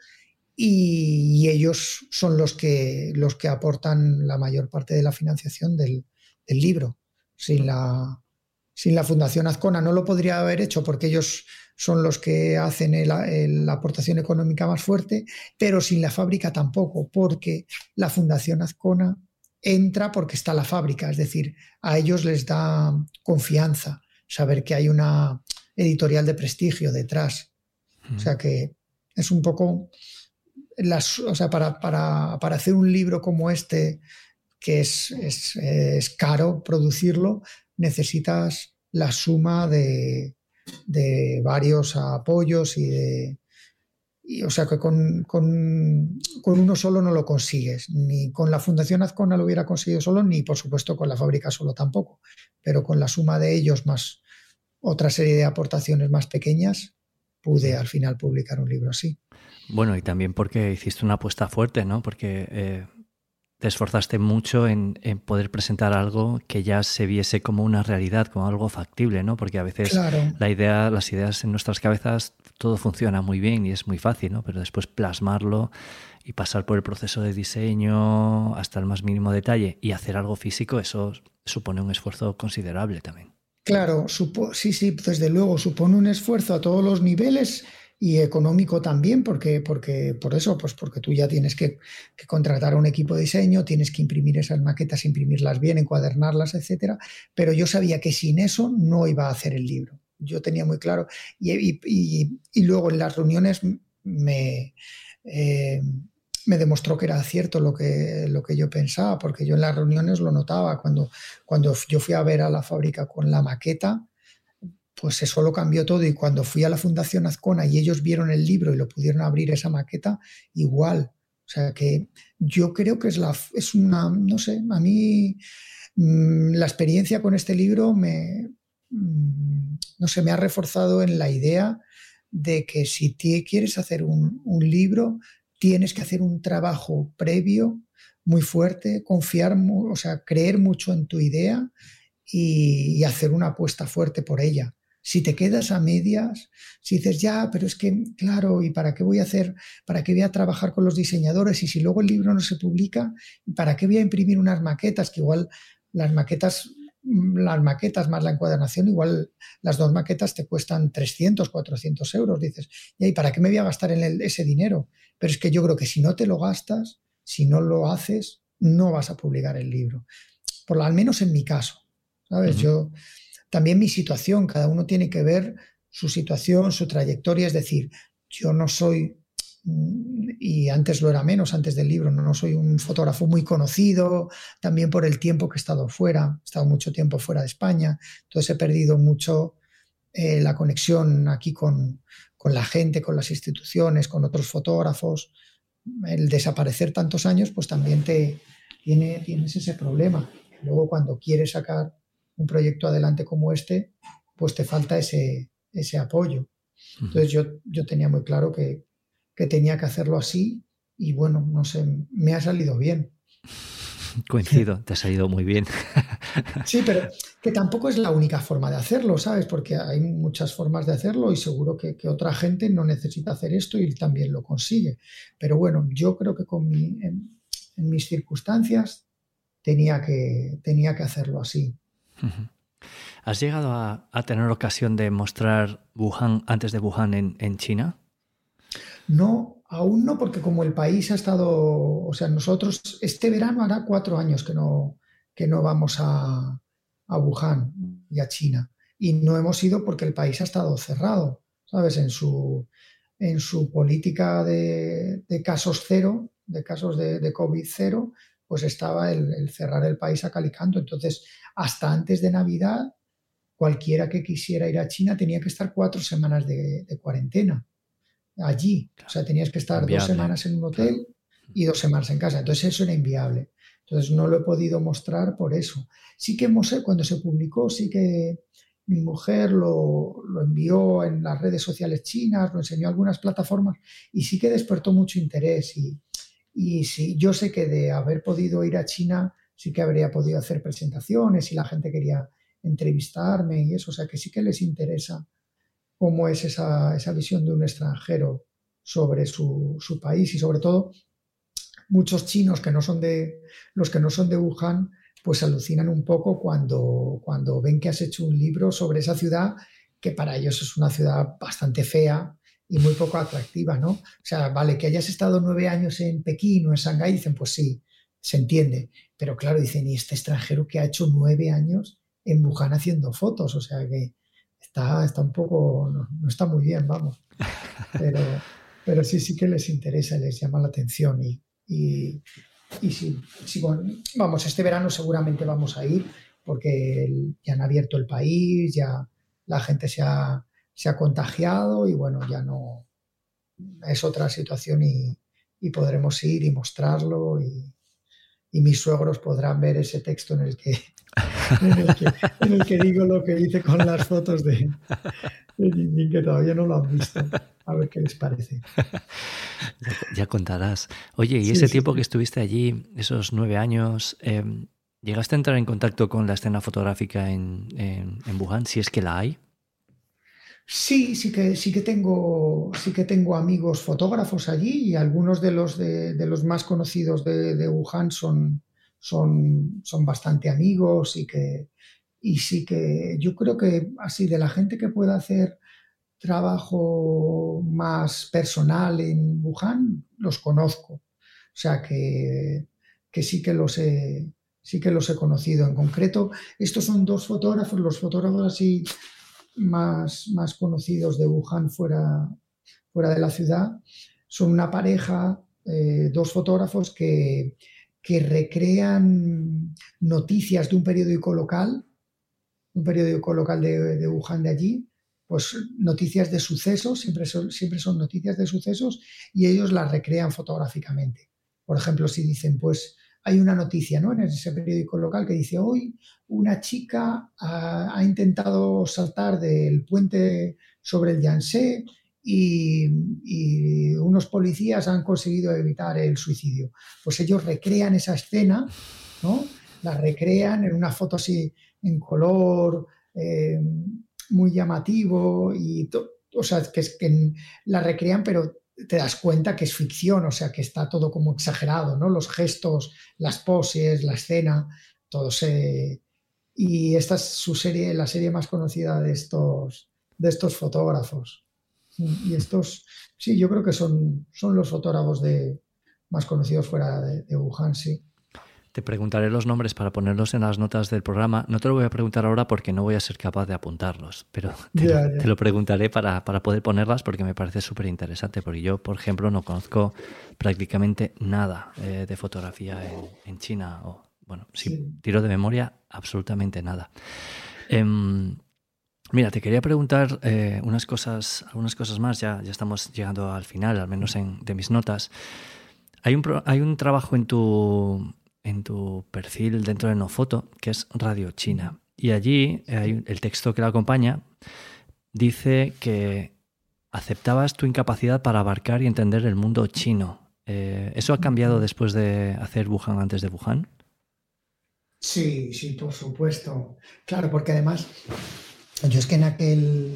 y, ellos son los que, los que aportan la mayor parte de la financiación del, libro. Sin la, sin la Fundación Azcona no lo podría haber hecho porque ellos son los que hacen la aportación económica más fuerte, pero sin la fábrica tampoco, porque la Fundación Azcona entra porque está la fábrica, es decir, a ellos les da confianza saber que hay una editorial de prestigio detrás. O sea que es un poco, las, o sea, para, para, para, hacer un libro como este, que es, es, es caro producirlo, necesitas la suma de, de varios apoyos y de... Y, o sea que con, con, con, uno solo no lo consigues, ni con la Fundación Azcona lo hubiera conseguido solo, ni por supuesto con la fábrica solo tampoco, pero con la suma de ellos más otra serie de aportaciones más pequeñas, pude al final publicar un libro así. Bueno, y también porque hiciste una apuesta fuerte, ¿no? Porque eh, te esforzaste mucho en, poder presentar algo que ya se viese como una realidad, como algo factible, ¿no? Porque a veces la idea, las ideas en nuestras cabezas, todo funciona muy bien y es muy fácil, ¿no? Pero después plasmarlo y pasar por el proceso de diseño hasta el más mínimo detalle y hacer algo físico, eso supone un esfuerzo considerable también. Claro, sí, sí, desde luego, supone un esfuerzo a todos los niveles y económico también, porque, porque por eso, pues porque tú ya tienes que, contratar a un equipo de diseño, tienes que imprimir esas maquetas, imprimirlas bien, encuadernarlas, etcétera. Pero yo sabía que sin eso no iba a hacer el libro. Yo tenía muy claro. Y, luego en las reuniones me, eh, me demostró que era cierto lo que, lo que yo pensaba, porque yo en las reuniones lo notaba. Cuando, cuando yo fui a ver a la fábrica con la maqueta, pues eso lo cambió todo. Y cuando fui a la Fundación Azcona y ellos vieron el libro y lo pudieron abrir esa maqueta, igual. O sea que yo creo que es, la, es una, no sé, a mí mm, la experiencia con este libro me, mm, no sé, me ha reforzado en la idea de que si quieres hacer un, un libro, tienes que hacer un trabajo previo muy fuerte, confiar, o sea, creer mucho en tu idea y, hacer una apuesta fuerte por ella. Si te quedas a medias, si dices, ya, pero es que, claro, ¿y para qué voy a hacer? ¿Para qué voy a trabajar con los diseñadores? Y si luego el libro no se publica, ¿para qué voy a imprimir unas maquetas? Que igual las maquetas las maquetas más la encuadernación, igual las dos maquetas te cuestan 300, 400 euros. Dices, ¿y para qué me voy a gastar en ese dinero? Pero es que yo creo que si no te lo gastas, si no lo haces, no vas a publicar el libro. Por lo al menos en mi caso. ¿Sabes? Yo también mi situación, cada uno tiene que ver su situación, su trayectoria, es decir, yo no soy mm, y antes lo era menos, antes del libro. No, soy un fotógrafo muy conocido, también por el tiempo que he estado fuera, he estado mucho tiempo fuera de España, entonces he perdido mucho eh, la conexión aquí con, con la gente, con las instituciones, con otros fotógrafos. El desaparecer tantos años, pues también te tiene, tienes ese problema. Luego, cuando quieres sacar un proyecto adelante como este, pues te falta ese, ese apoyo. Entonces yo, yo tenía muy claro que, que tenía que hacerlo así y bueno, no sé, me ha salido bien. *laughs* Coincido, te ha salido muy bien. *laughs* Sí, pero que tampoco es la única forma de hacerlo, ¿sabes? Porque hay muchas formas de hacerlo y seguro que, que otra gente no necesita hacer esto y también lo consigue. Pero bueno, yo creo que con mi, en, mis circunstancias tenía que, tenía que hacerlo así. ¿Has llegado a, tener ocasión de mostrar Wuhan antes de Wuhan en, China? No, aún no, porque como el país ha estado, o sea, nosotros este verano hará cuatro años que no, que no vamos a, Wuhan y a China. Y no hemos ido porque el país ha estado cerrado, ¿sabes? En su, en su política de, casos cero, de casos de, COVID cero, pues estaba el, el, cerrar el país a calicanto. Entonces, hasta antes de Navidad cualquiera que quisiera ir a China tenía que estar cuatro semanas de, cuarentena allí. O sea, tenías que estar dos semanas en un hotel y dos semanas en casa. Entonces eso era inviable. Entonces no lo he podido mostrar por eso. Sí que cuando se publicó, sí que mi mujer lo, lo, envió en las redes sociales chinas, lo enseñó a algunas plataformas y sí que despertó mucho interés. Y, y sí, yo sé que de haber podido ir a China, sí que habría podido hacer presentaciones y la gente quería entrevistarme y eso, o sea que sí que les interesa cómo es esa, esa visión de un extranjero sobre su, su, país y sobre todo muchos chinos que no son de los que no son de Wuhan pues alucinan un poco cuando, cuando ven que has hecho un libro sobre esa ciudad que para ellos es una ciudad bastante fea y muy poco atractiva, ¿no? O sea, vale, que hayas estado nueve años en Pekín o en Shanghái, dicen, pues sí, se entiende. Pero claro, dicen, ¿y este extranjero que ha hecho nueve años en Wuhan haciendo fotos, o sea que está, está un poco, no, está muy bien, vamos. Pero, pero sí, sí que les interesa, les llama la atención y, y, sí, vamos, este verano seguramente vamos a ir porque ya han abierto el país, ya la gente se ha, se ha contagiado y bueno, ya no es otra situación y, y podremos ir y mostrarlo y, y mis suegros podrán ver ese texto en el que *laughs* en el que, digo lo que hice con las fotos de, de que todavía no lo han visto. A ver qué les parece. *laughs* Ya, contarás. Oye, y ese tiempo que estuviste allí, esos nueve años, em, ¿llegaste a entrar en contacto con la escena fotográfica en, en, Wuhan, si es que la hay? Sí, sí que, sí que tengo, sí que tengo amigos fotógrafos allí y algunos de los, de, los más conocidos de, de Wuhan son, son, son bastante amigos y que y sí que yo creo que así de la gente que pueda hacer trabajo más personal en Wuhan, los conozco. O sea que, que sí que los he, sí que los he conocido. En concreto, estos son dos fotógrafos, los fotógrafos así más, más conocidos de Wuhan fuera, fuera de la ciudad. Son una pareja, eh, dos fotógrafos que, que recrean noticias de un periódico local, un periódico local de, Wuhan de allí, pues noticias de sucesos, siempre son, siempre son noticias de sucesos y ellos las recrean fotográficamente. Por ejemplo, si dicen, pues hay una noticia ¿no? en ese periódico local que dice, hoy una chica ha, intentado saltar del puente sobre el Yangtze y, unos policías han conseguido evitar el suicidio. Pues ellos recrean esa escena, ¿no? La recrean en una foto así en color eh, muy llamativo y, o sea, que, que la recrean pero te das cuenta que es ficción, o sea, que está todo como exagerado, ¿no? Los gestos, las poses, la escena, todo se... Y esta es su serie, la serie más conocida de estos, de estos fotógrafos. Y estos, sí, yo creo que son, son los fotógrafos de, más conocidos fuera de, Wuhan, sí. Te preguntaré los nombres para ponerlos en las notas del programa. No te lo voy a preguntar ahora porque no voy a ser capaz de apuntarlos, pero *laughs* te, lo preguntaré para, poder ponerlas porque me parece súper interesante. Porque yo, por ejemplo, no conozco prácticamente nada eh, de fotografía en, China. O, bueno, si tiro de memoria, absolutamente nada. Em, mira, te quería preguntar eh, unas cosas, algunas cosas más. Ya, ya estamos llegando al final, al menos en, de mis notas. Hay un, hay un trabajo en tu, en tu perfil dentro de Nofoto, que es Radio China. Y allí hay el texto que la acompaña dice que aceptabas tu incapacidad para abarcar y entender el mundo chino. Eh, ¿Eso ha cambiado después de hacer Wuhan antes de Wuhan? Sí, sí, por supuesto. Claro, porque además, yo es que en aquel,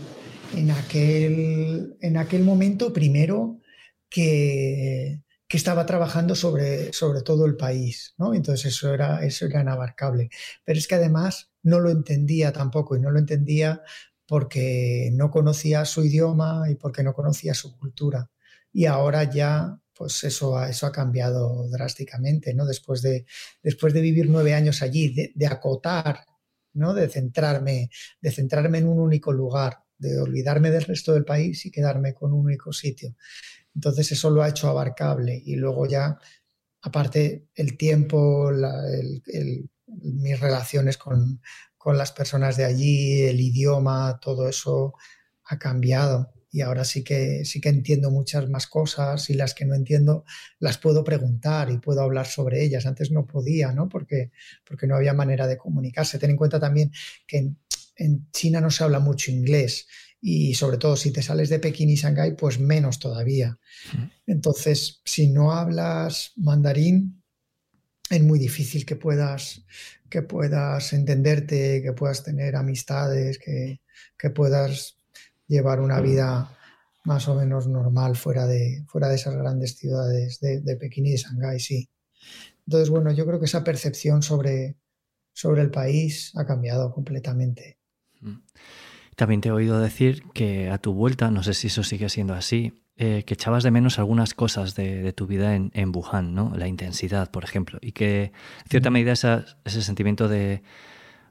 en aquel, en aquel momento, primero, que que estaba trabajando sobre, sobre todo el país, ¿no? Entonces eso era, eso era inabarcable. Pero es que además no lo entendía tampoco y no lo entendía porque no conocía su idioma y porque no conocía su cultura. Y ahora ya, pues eso, eso ha cambiado drásticamente, ¿no? Después de, después de vivir nueve años allí, de, de acotar, ¿no? De centrarme, de centrarme en un único lugar, de olvidarme del resto del país y quedarme con un único sitio. Entonces eso lo ha hecho abarcable y luego ya, aparte, el tiempo, mis relaciones con, las personas de allí, el idioma, todo eso ha cambiado y ahora sí que sí que entiendo muchas más cosas y las que no entiendo las puedo preguntar y puedo hablar sobre ellas. Antes no podía, ¿no? Porque, porque no había manera de comunicarse. Ten en cuenta también que en China no se habla mucho inglés y sobre todo si te sales de Pekín y Shanghái, pues menos todavía. Entonces, si no hablas mandarín, es muy difícil que puedas, que puedas entenderte, que puedas tener amistades, que, puedas llevar una vida más o menos normal fuera de, fuera de esas grandes ciudades de, Pekín y de Shanghái, sí. Entonces, bueno, yo creo que esa percepción sobre, sobre el país ha cambiado completamente. También te he oído decir que a tu vuelta, no sé si eso sigue siendo así, eh, que echabas de menos algunas cosas de, tu vida en, en, Wuhan, ¿no? La intensidad, por ejemplo, y que en cierta medida ese sentimiento de,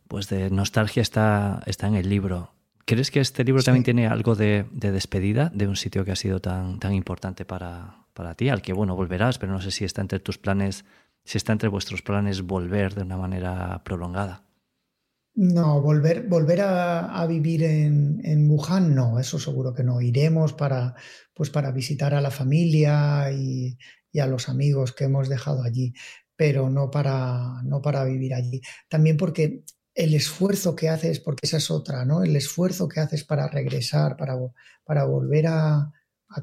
pues de nostalgia está, está en el libro. ¿Crees que este libro también tiene algo de, despedida de un sitio que ha sido tan, tan importante para, para ti, al que, bueno, volverás, pero no sé si está entre tus planes, si está entre vuestros planes volver de una manera prolongada? No, volver, volver a, vivir en, en, Wuhan, no, eso seguro que no. Iremos para, pues para visitar a la familia y, a los amigos que hemos dejado allí, pero no para, no para vivir allí. También porque el esfuerzo que haces, porque esa es otra, ¿no? El esfuerzo que haces para regresar, para, para volver a,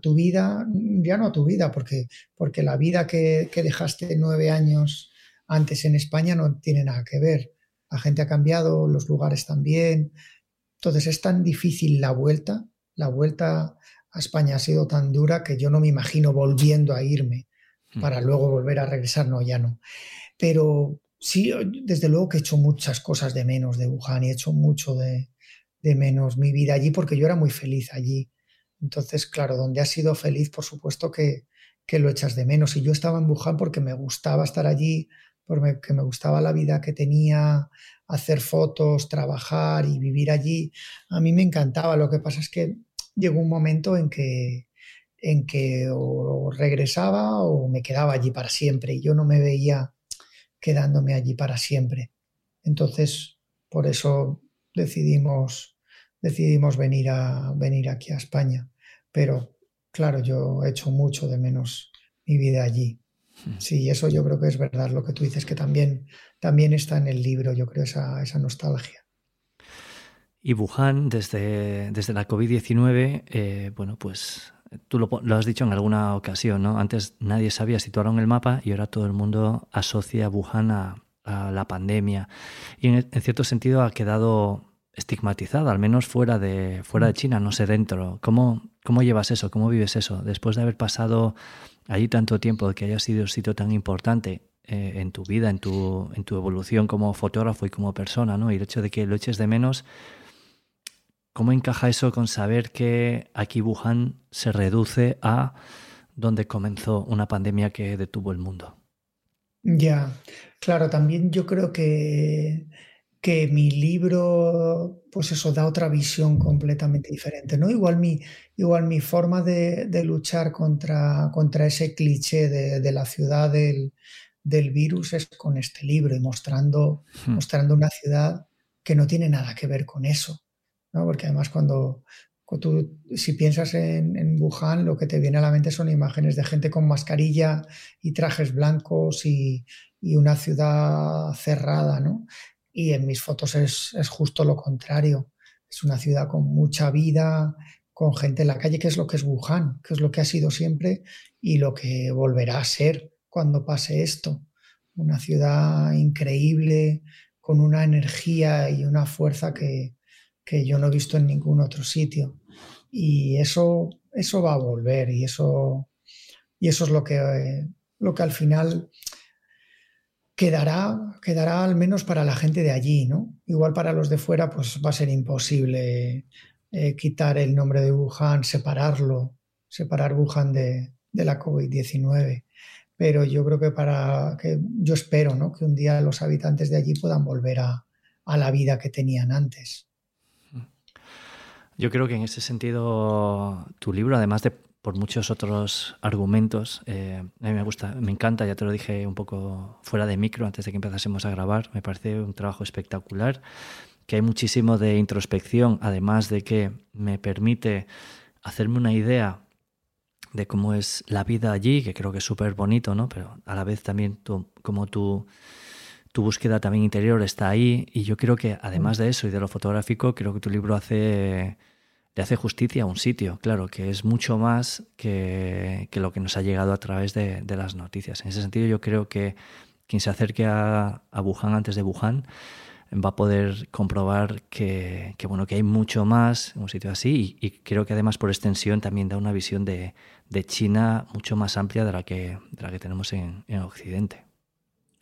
tu vida, ya no a tu vida, porque, porque la vida que, que dejaste nueve años antes en España no tiene nada que ver la gente ha cambiado, los lugares también. Entonces es tan difícil la vuelta, la vuelta a España ha sido tan dura que yo no me imagino volviendo a irme hmm. para luego volver a regresar, no, ya no. Pero sí, desde luego que he hecho muchas cosas de menos de Wuhan y he hecho mucho de, menos mi vida allí porque yo era muy feliz allí. Entonces, claro, donde has sido feliz, por supuesto que, que lo echas de menos. Y yo estaba en Wuhan porque me gustaba estar allí, porque me gustaba la vida que tenía, hacer fotos, trabajar y vivir allí. A mí me encantaba. Lo que pasa es que llegó un momento en que, en que o regresaba o me quedaba allí para siempre y yo no me veía quedándome allí para siempre. Entonces, por eso decidimos, decidimos venir, a, venir aquí a España. Pero claro, yo he hecho mucho de menos mi vida allí. Sí, eso yo creo que es verdad, lo que tú dices, que también, también está en el libro, yo creo, esa, esa nostalgia. Y Wuhan, desde, desde la COVID-19, eh, bueno, pues tú lo, has dicho en alguna ocasión, ¿no? Antes nadie sabía situarlo en el mapa y ahora todo el mundo asocia Wuhan a, la pandemia. Y en, cierto sentido ha quedado estigmatizada, al menos fuera de, fuera de mm. China, no sé dentro. ¿Cómo, ¿Cómo llevas eso? ¿Cómo vives eso? Después de haber pasado allí tanto tiempo, que haya sido un sitio tan importante eh, en tu vida, en tu, en tu evolución como fotógrafo y como persona, ¿no? Y el hecho de que lo eches de menos, ¿cómo encaja eso con saber que aquí Wuhan se reduce a donde comenzó una pandemia que detuvo el mundo? Ya, claro, también yo creo que, que mi libro, pues eso, da otra visión completamente diferente, ¿no? Igual mi, igual mi forma de, luchar contra, contra ese cliché de, la ciudad del, virus es con este libro y mostrando, hmm. mostrando una ciudad que no tiene nada que ver con eso, ¿no? Porque además cuando, Tú, si piensas en, Wuhan, lo que te viene a la mente son imágenes de gente con mascarilla y trajes blancos y, una ciudad cerrada, ¿no? Y en mis fotos es, justo lo contrario. Es una ciudad con mucha vida, con gente en la calle, que es lo que es Wuhan, que es lo que ha sido siempre y lo que volverá a ser cuando pase esto. Una ciudad increíble, con una energía y una fuerza que, que yo no he visto en ningún otro sitio y eso, eso va a volver y eso, y eso es lo que, lo que al final quedará, quedará al menos para la gente de allí, ¿no? Igual para los de fuera pues va a ser imposible eh, quitar el nombre de Wuhan, separarlo, separar Wuhan de, de la COVID-19 pero yo creo que para que yo espero ¿no? que un día los habitantes de allí puedan volver a, a la vida que tenían antes. Yo creo que en ese sentido tu libro, además de por muchos otros argumentos, eh, a mí me gusta, me encanta, ya te lo dije un poco fuera de micro antes de que empezásemos a grabar, me parece un trabajo espectacular, que hay muchísimo de introspección, además de que me permite hacerme una idea de cómo es la vida allí, que creo que es súper bonito, ¿no? Pero a la vez también tú, como tú tu búsqueda también interior está ahí. Y yo creo que además de eso y de lo fotográfico, creo que tu libro hace, le hace justicia a un sitio, claro, que es mucho más que, lo que nos ha llegado a través de, las noticias. En ese sentido yo creo que quien se acerque a, a Wuhan antes de Wuhan va a poder comprobar que, bueno, que hay mucho más en un sitio así y, creo que además por extensión también da una visión de, China mucho más amplia de la que, de la que tenemos en Occidente.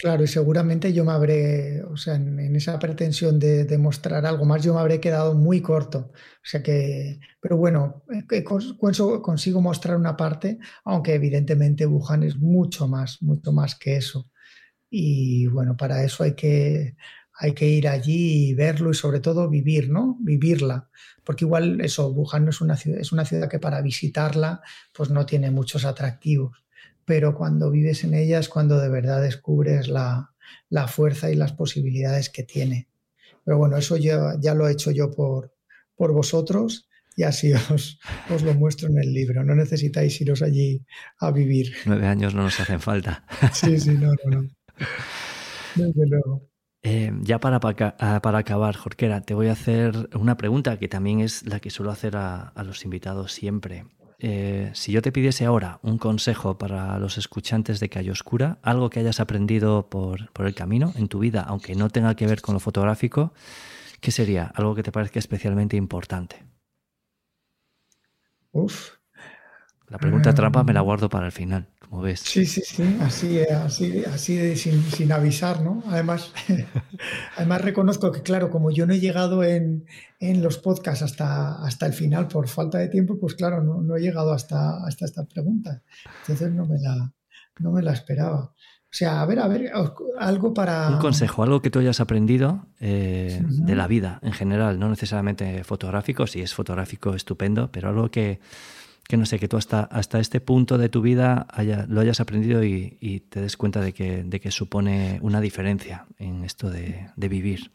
Claro, y seguramente yo me habré, o sea, en, esa pretensión de, demostrar algo más, yo me habré quedado muy corto. O sea que, pero bueno, eh, consigo mostrar una parte, aunque evidentemente Wuhan es mucho más, mucho más que eso. Y bueno, para eso hay que, hay que ir allí y verlo y sobre todo vivir, ¿no? Vivirla. Porque igual eso, Wuhan no es una ciudad, es una ciudad que para visitarla pues no tiene muchos atractivos pero cuando vives en ellas, cuando de verdad descubres la, fuerza y las posibilidades que tiene. Pero bueno, eso ya, ya lo he hecho yo por, por vosotros y así *laughs* os, os, lo muestro en el libro. No necesitáis iros allí a vivir. Nueve años no nos hacen falta. *laughs* Sí, sí, no, no, no. Desde luego. Eh, ya para, ah, para, acabar, Jorquera, te voy a hacer una pregunta que también es la que suelo hacer a, a los invitados siempre. Eh, si yo te pidiese ahora un consejo para los escuchantes de Calle Oscura, algo que hayas aprendido por, el camino en tu vida, aunque no tenga que ver con lo fotográfico, ¿qué sería? Algo que te parezca especialmente importante. Uf. La pregunta trampa me la guardo para el final como ves. Sí, sí, sí, así, así, así sin, avisar, ¿no? Además, *laughs* además reconozco que, claro, como yo no he llegado en, los podcasts hasta, hasta el final por falta de tiempo, pues claro, no, he llegado hasta, hasta esta pregunta. Entonces no me la, no me la esperaba. O sea, a ver, a ver, algo para... Un consejo, algo que tú hayas aprendido eh, de la vida en general, no necesariamente fotográfico, si es fotográfico estupendo, pero algo que, que no sé, que tú hasta, hasta este punto de tu vida lo hayas aprendido y, te des cuenta de que, de que, supone una diferencia en esto de, vivir.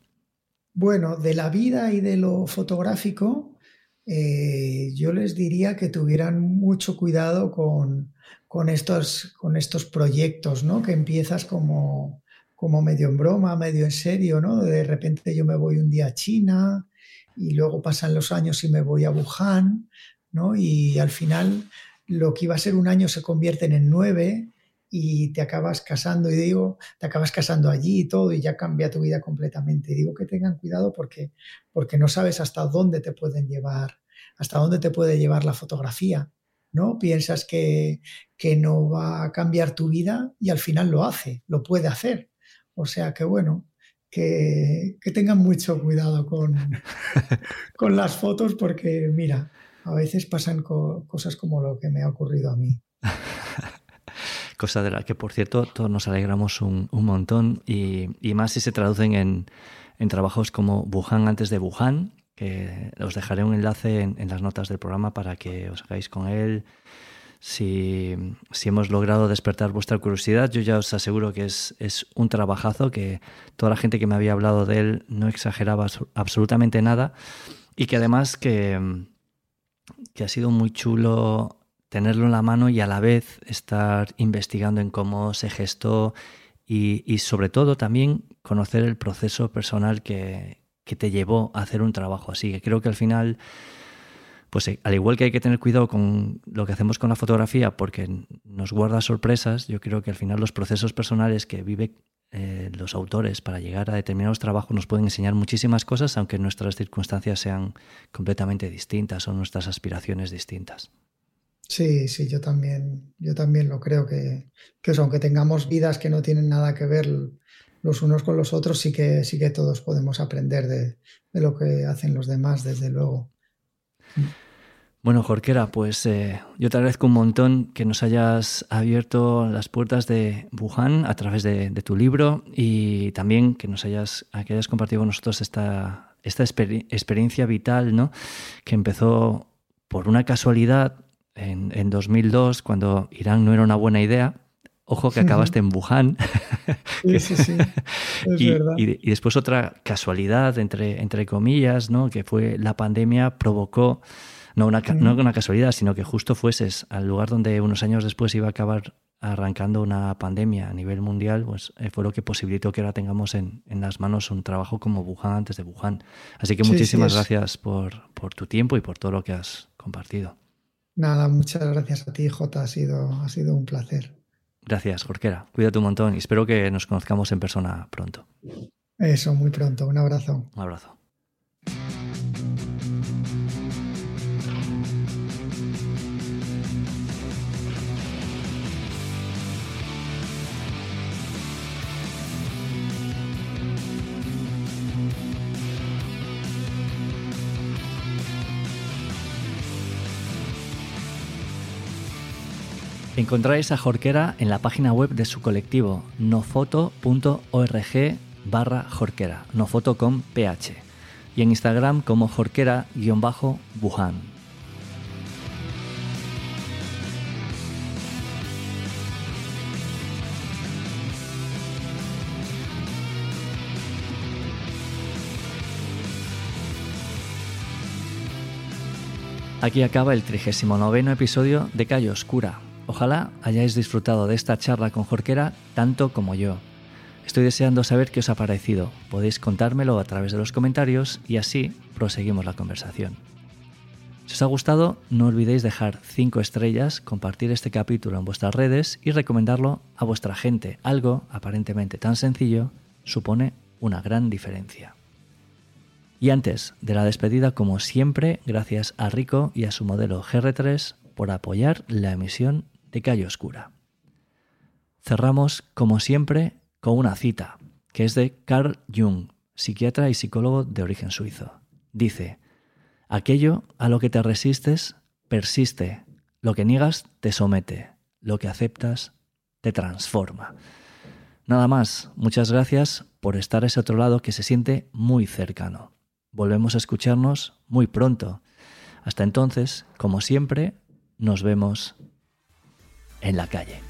Bueno, de la vida y de lo fotográfico, eh, yo les diría que tuvieran mucho cuidado con, con, estos, con estos proyectos, ¿no? Que empiezas como, como medio en broma, medio en serio, ¿no? De repente yo me voy un día a China y luego pasan los años y me voy a Wuhan, y al final lo que iba a ser un año se convierte en nueve y te acabas casando y digo, te acabas casando allí y todo y ya cambia tu vida completamente. Y digo que tengan cuidado porque, porque no sabes hasta dónde te pueden llevar, hasta dónde te puede llevar la fotografía. ¿no? Piensas que, que no va a cambiar tu vida y al final lo hace, lo puede hacer. O sea que bueno, que, que tengan mucho cuidado con, *laughs* con las fotos porque mira, a veces pasan cosas como lo que me ha ocurrido a mí. *laughs* cosa de la que, por cierto, todos nos alegramos un, montón y, más si se traducen en, trabajos como Wuhan antes de Wuhan, que os dejaré un enlace en, las notas del programa para que os hagáis con él. Si, hemos logrado despertar vuestra curiosidad, yo ya os aseguro que es, es, un trabajazo, que toda la gente que me había hablado de él no exageraba absolutamente nada y que además que, que ha sido muy chulo tenerlo en la mano y a la vez estar investigando en cómo se gestó y, sobre todo también conocer el proceso personal que, te llevó a hacer un trabajo así. Que creo que al final, pues al igual que hay que tener cuidado con lo que hacemos con la fotografía porque nos guarda sorpresas, yo creo que al final los procesos personales que viven eh, los autores para llegar a determinados trabajos nos pueden enseñar muchísimas cosas, aunque nuestras circunstancias sean completamente distintas o nuestras aspiraciones distintas. Sí, sí, yo también, yo también lo creo que, que aunque tengamos vidas que no tienen nada que ver los unos con los otros, sí que, sí que todos podemos aprender de, lo que hacen los demás, desde luego. Bueno, Jorquera, pues eh, yo te agradezco un montón que nos hayas abierto las puertas de Wuhan a través de, tu libro y también que nos hayas, que hayas compartido con nosotros esta, esta experiencia vital, ¿no? Que empezó por una casualidad en, 2002, cuando Irán no era una buena idea. Ojo que acabaste en Wuhan. *laughs* Sí, sí, sí. *laughs* Y. Y, después otra casualidad, entre, entre comillas, ¿no? que fue la pandemia provocó, no una, no una casualidad, sino que justo fueses al lugar donde unos años después iba a acabar arrancando una pandemia a nivel mundial, pues eh, fue lo que posibilitó que ahora tengamos en, en, las manos un trabajo como Wuhan antes de Wuhan. Así que muchísimas gracias por, por tu tiempo y por todo lo que has compartido. Nada, muchas gracias a ti, Jota. Ha sido, ha sido un placer. Gracias, Jorquera. Cuídate un montón y espero que nos conozcamos en persona pronto. Eso, muy pronto. Un abrazo. Un abrazo. Encontráis a Jorquera en la página web de su colectivo nofoto.org barra Jorquera, nofoto con ph, y en Instagram como Jorquera-Wuhan. Aquí acaba el 39 episodio de Calle Oscura, Ojalá hayáis disfrutado de esta charla con Jorquera tanto como yo. Estoy deseando saber qué os ha parecido. Podéis contármelo a través de los comentarios y así proseguimos la conversación. Si os ha gustado, no olvidéis dejar 5 estrellas, compartir este capítulo en vuestras redes y recomendarlo a vuestra gente. Algo aparentemente tan sencillo supone una gran diferencia. Y antes de la despedida, como siempre, gracias a Rico y a su modelo GR3 por apoyar la emisión de Calle Oscura. Cerramos, como siempre, con una cita, que es de Carl Jung, psiquiatra y psicólogo de origen suizo. Dice, aquello a lo que te resistes persiste, lo que niegas te somete, lo que aceptas te transforma. Nada más, muchas gracias por estar a ese otro lado que se siente muy cercano. Volvemos a escucharnos muy pronto. Hasta entonces, como siempre, nos vemos en la calle.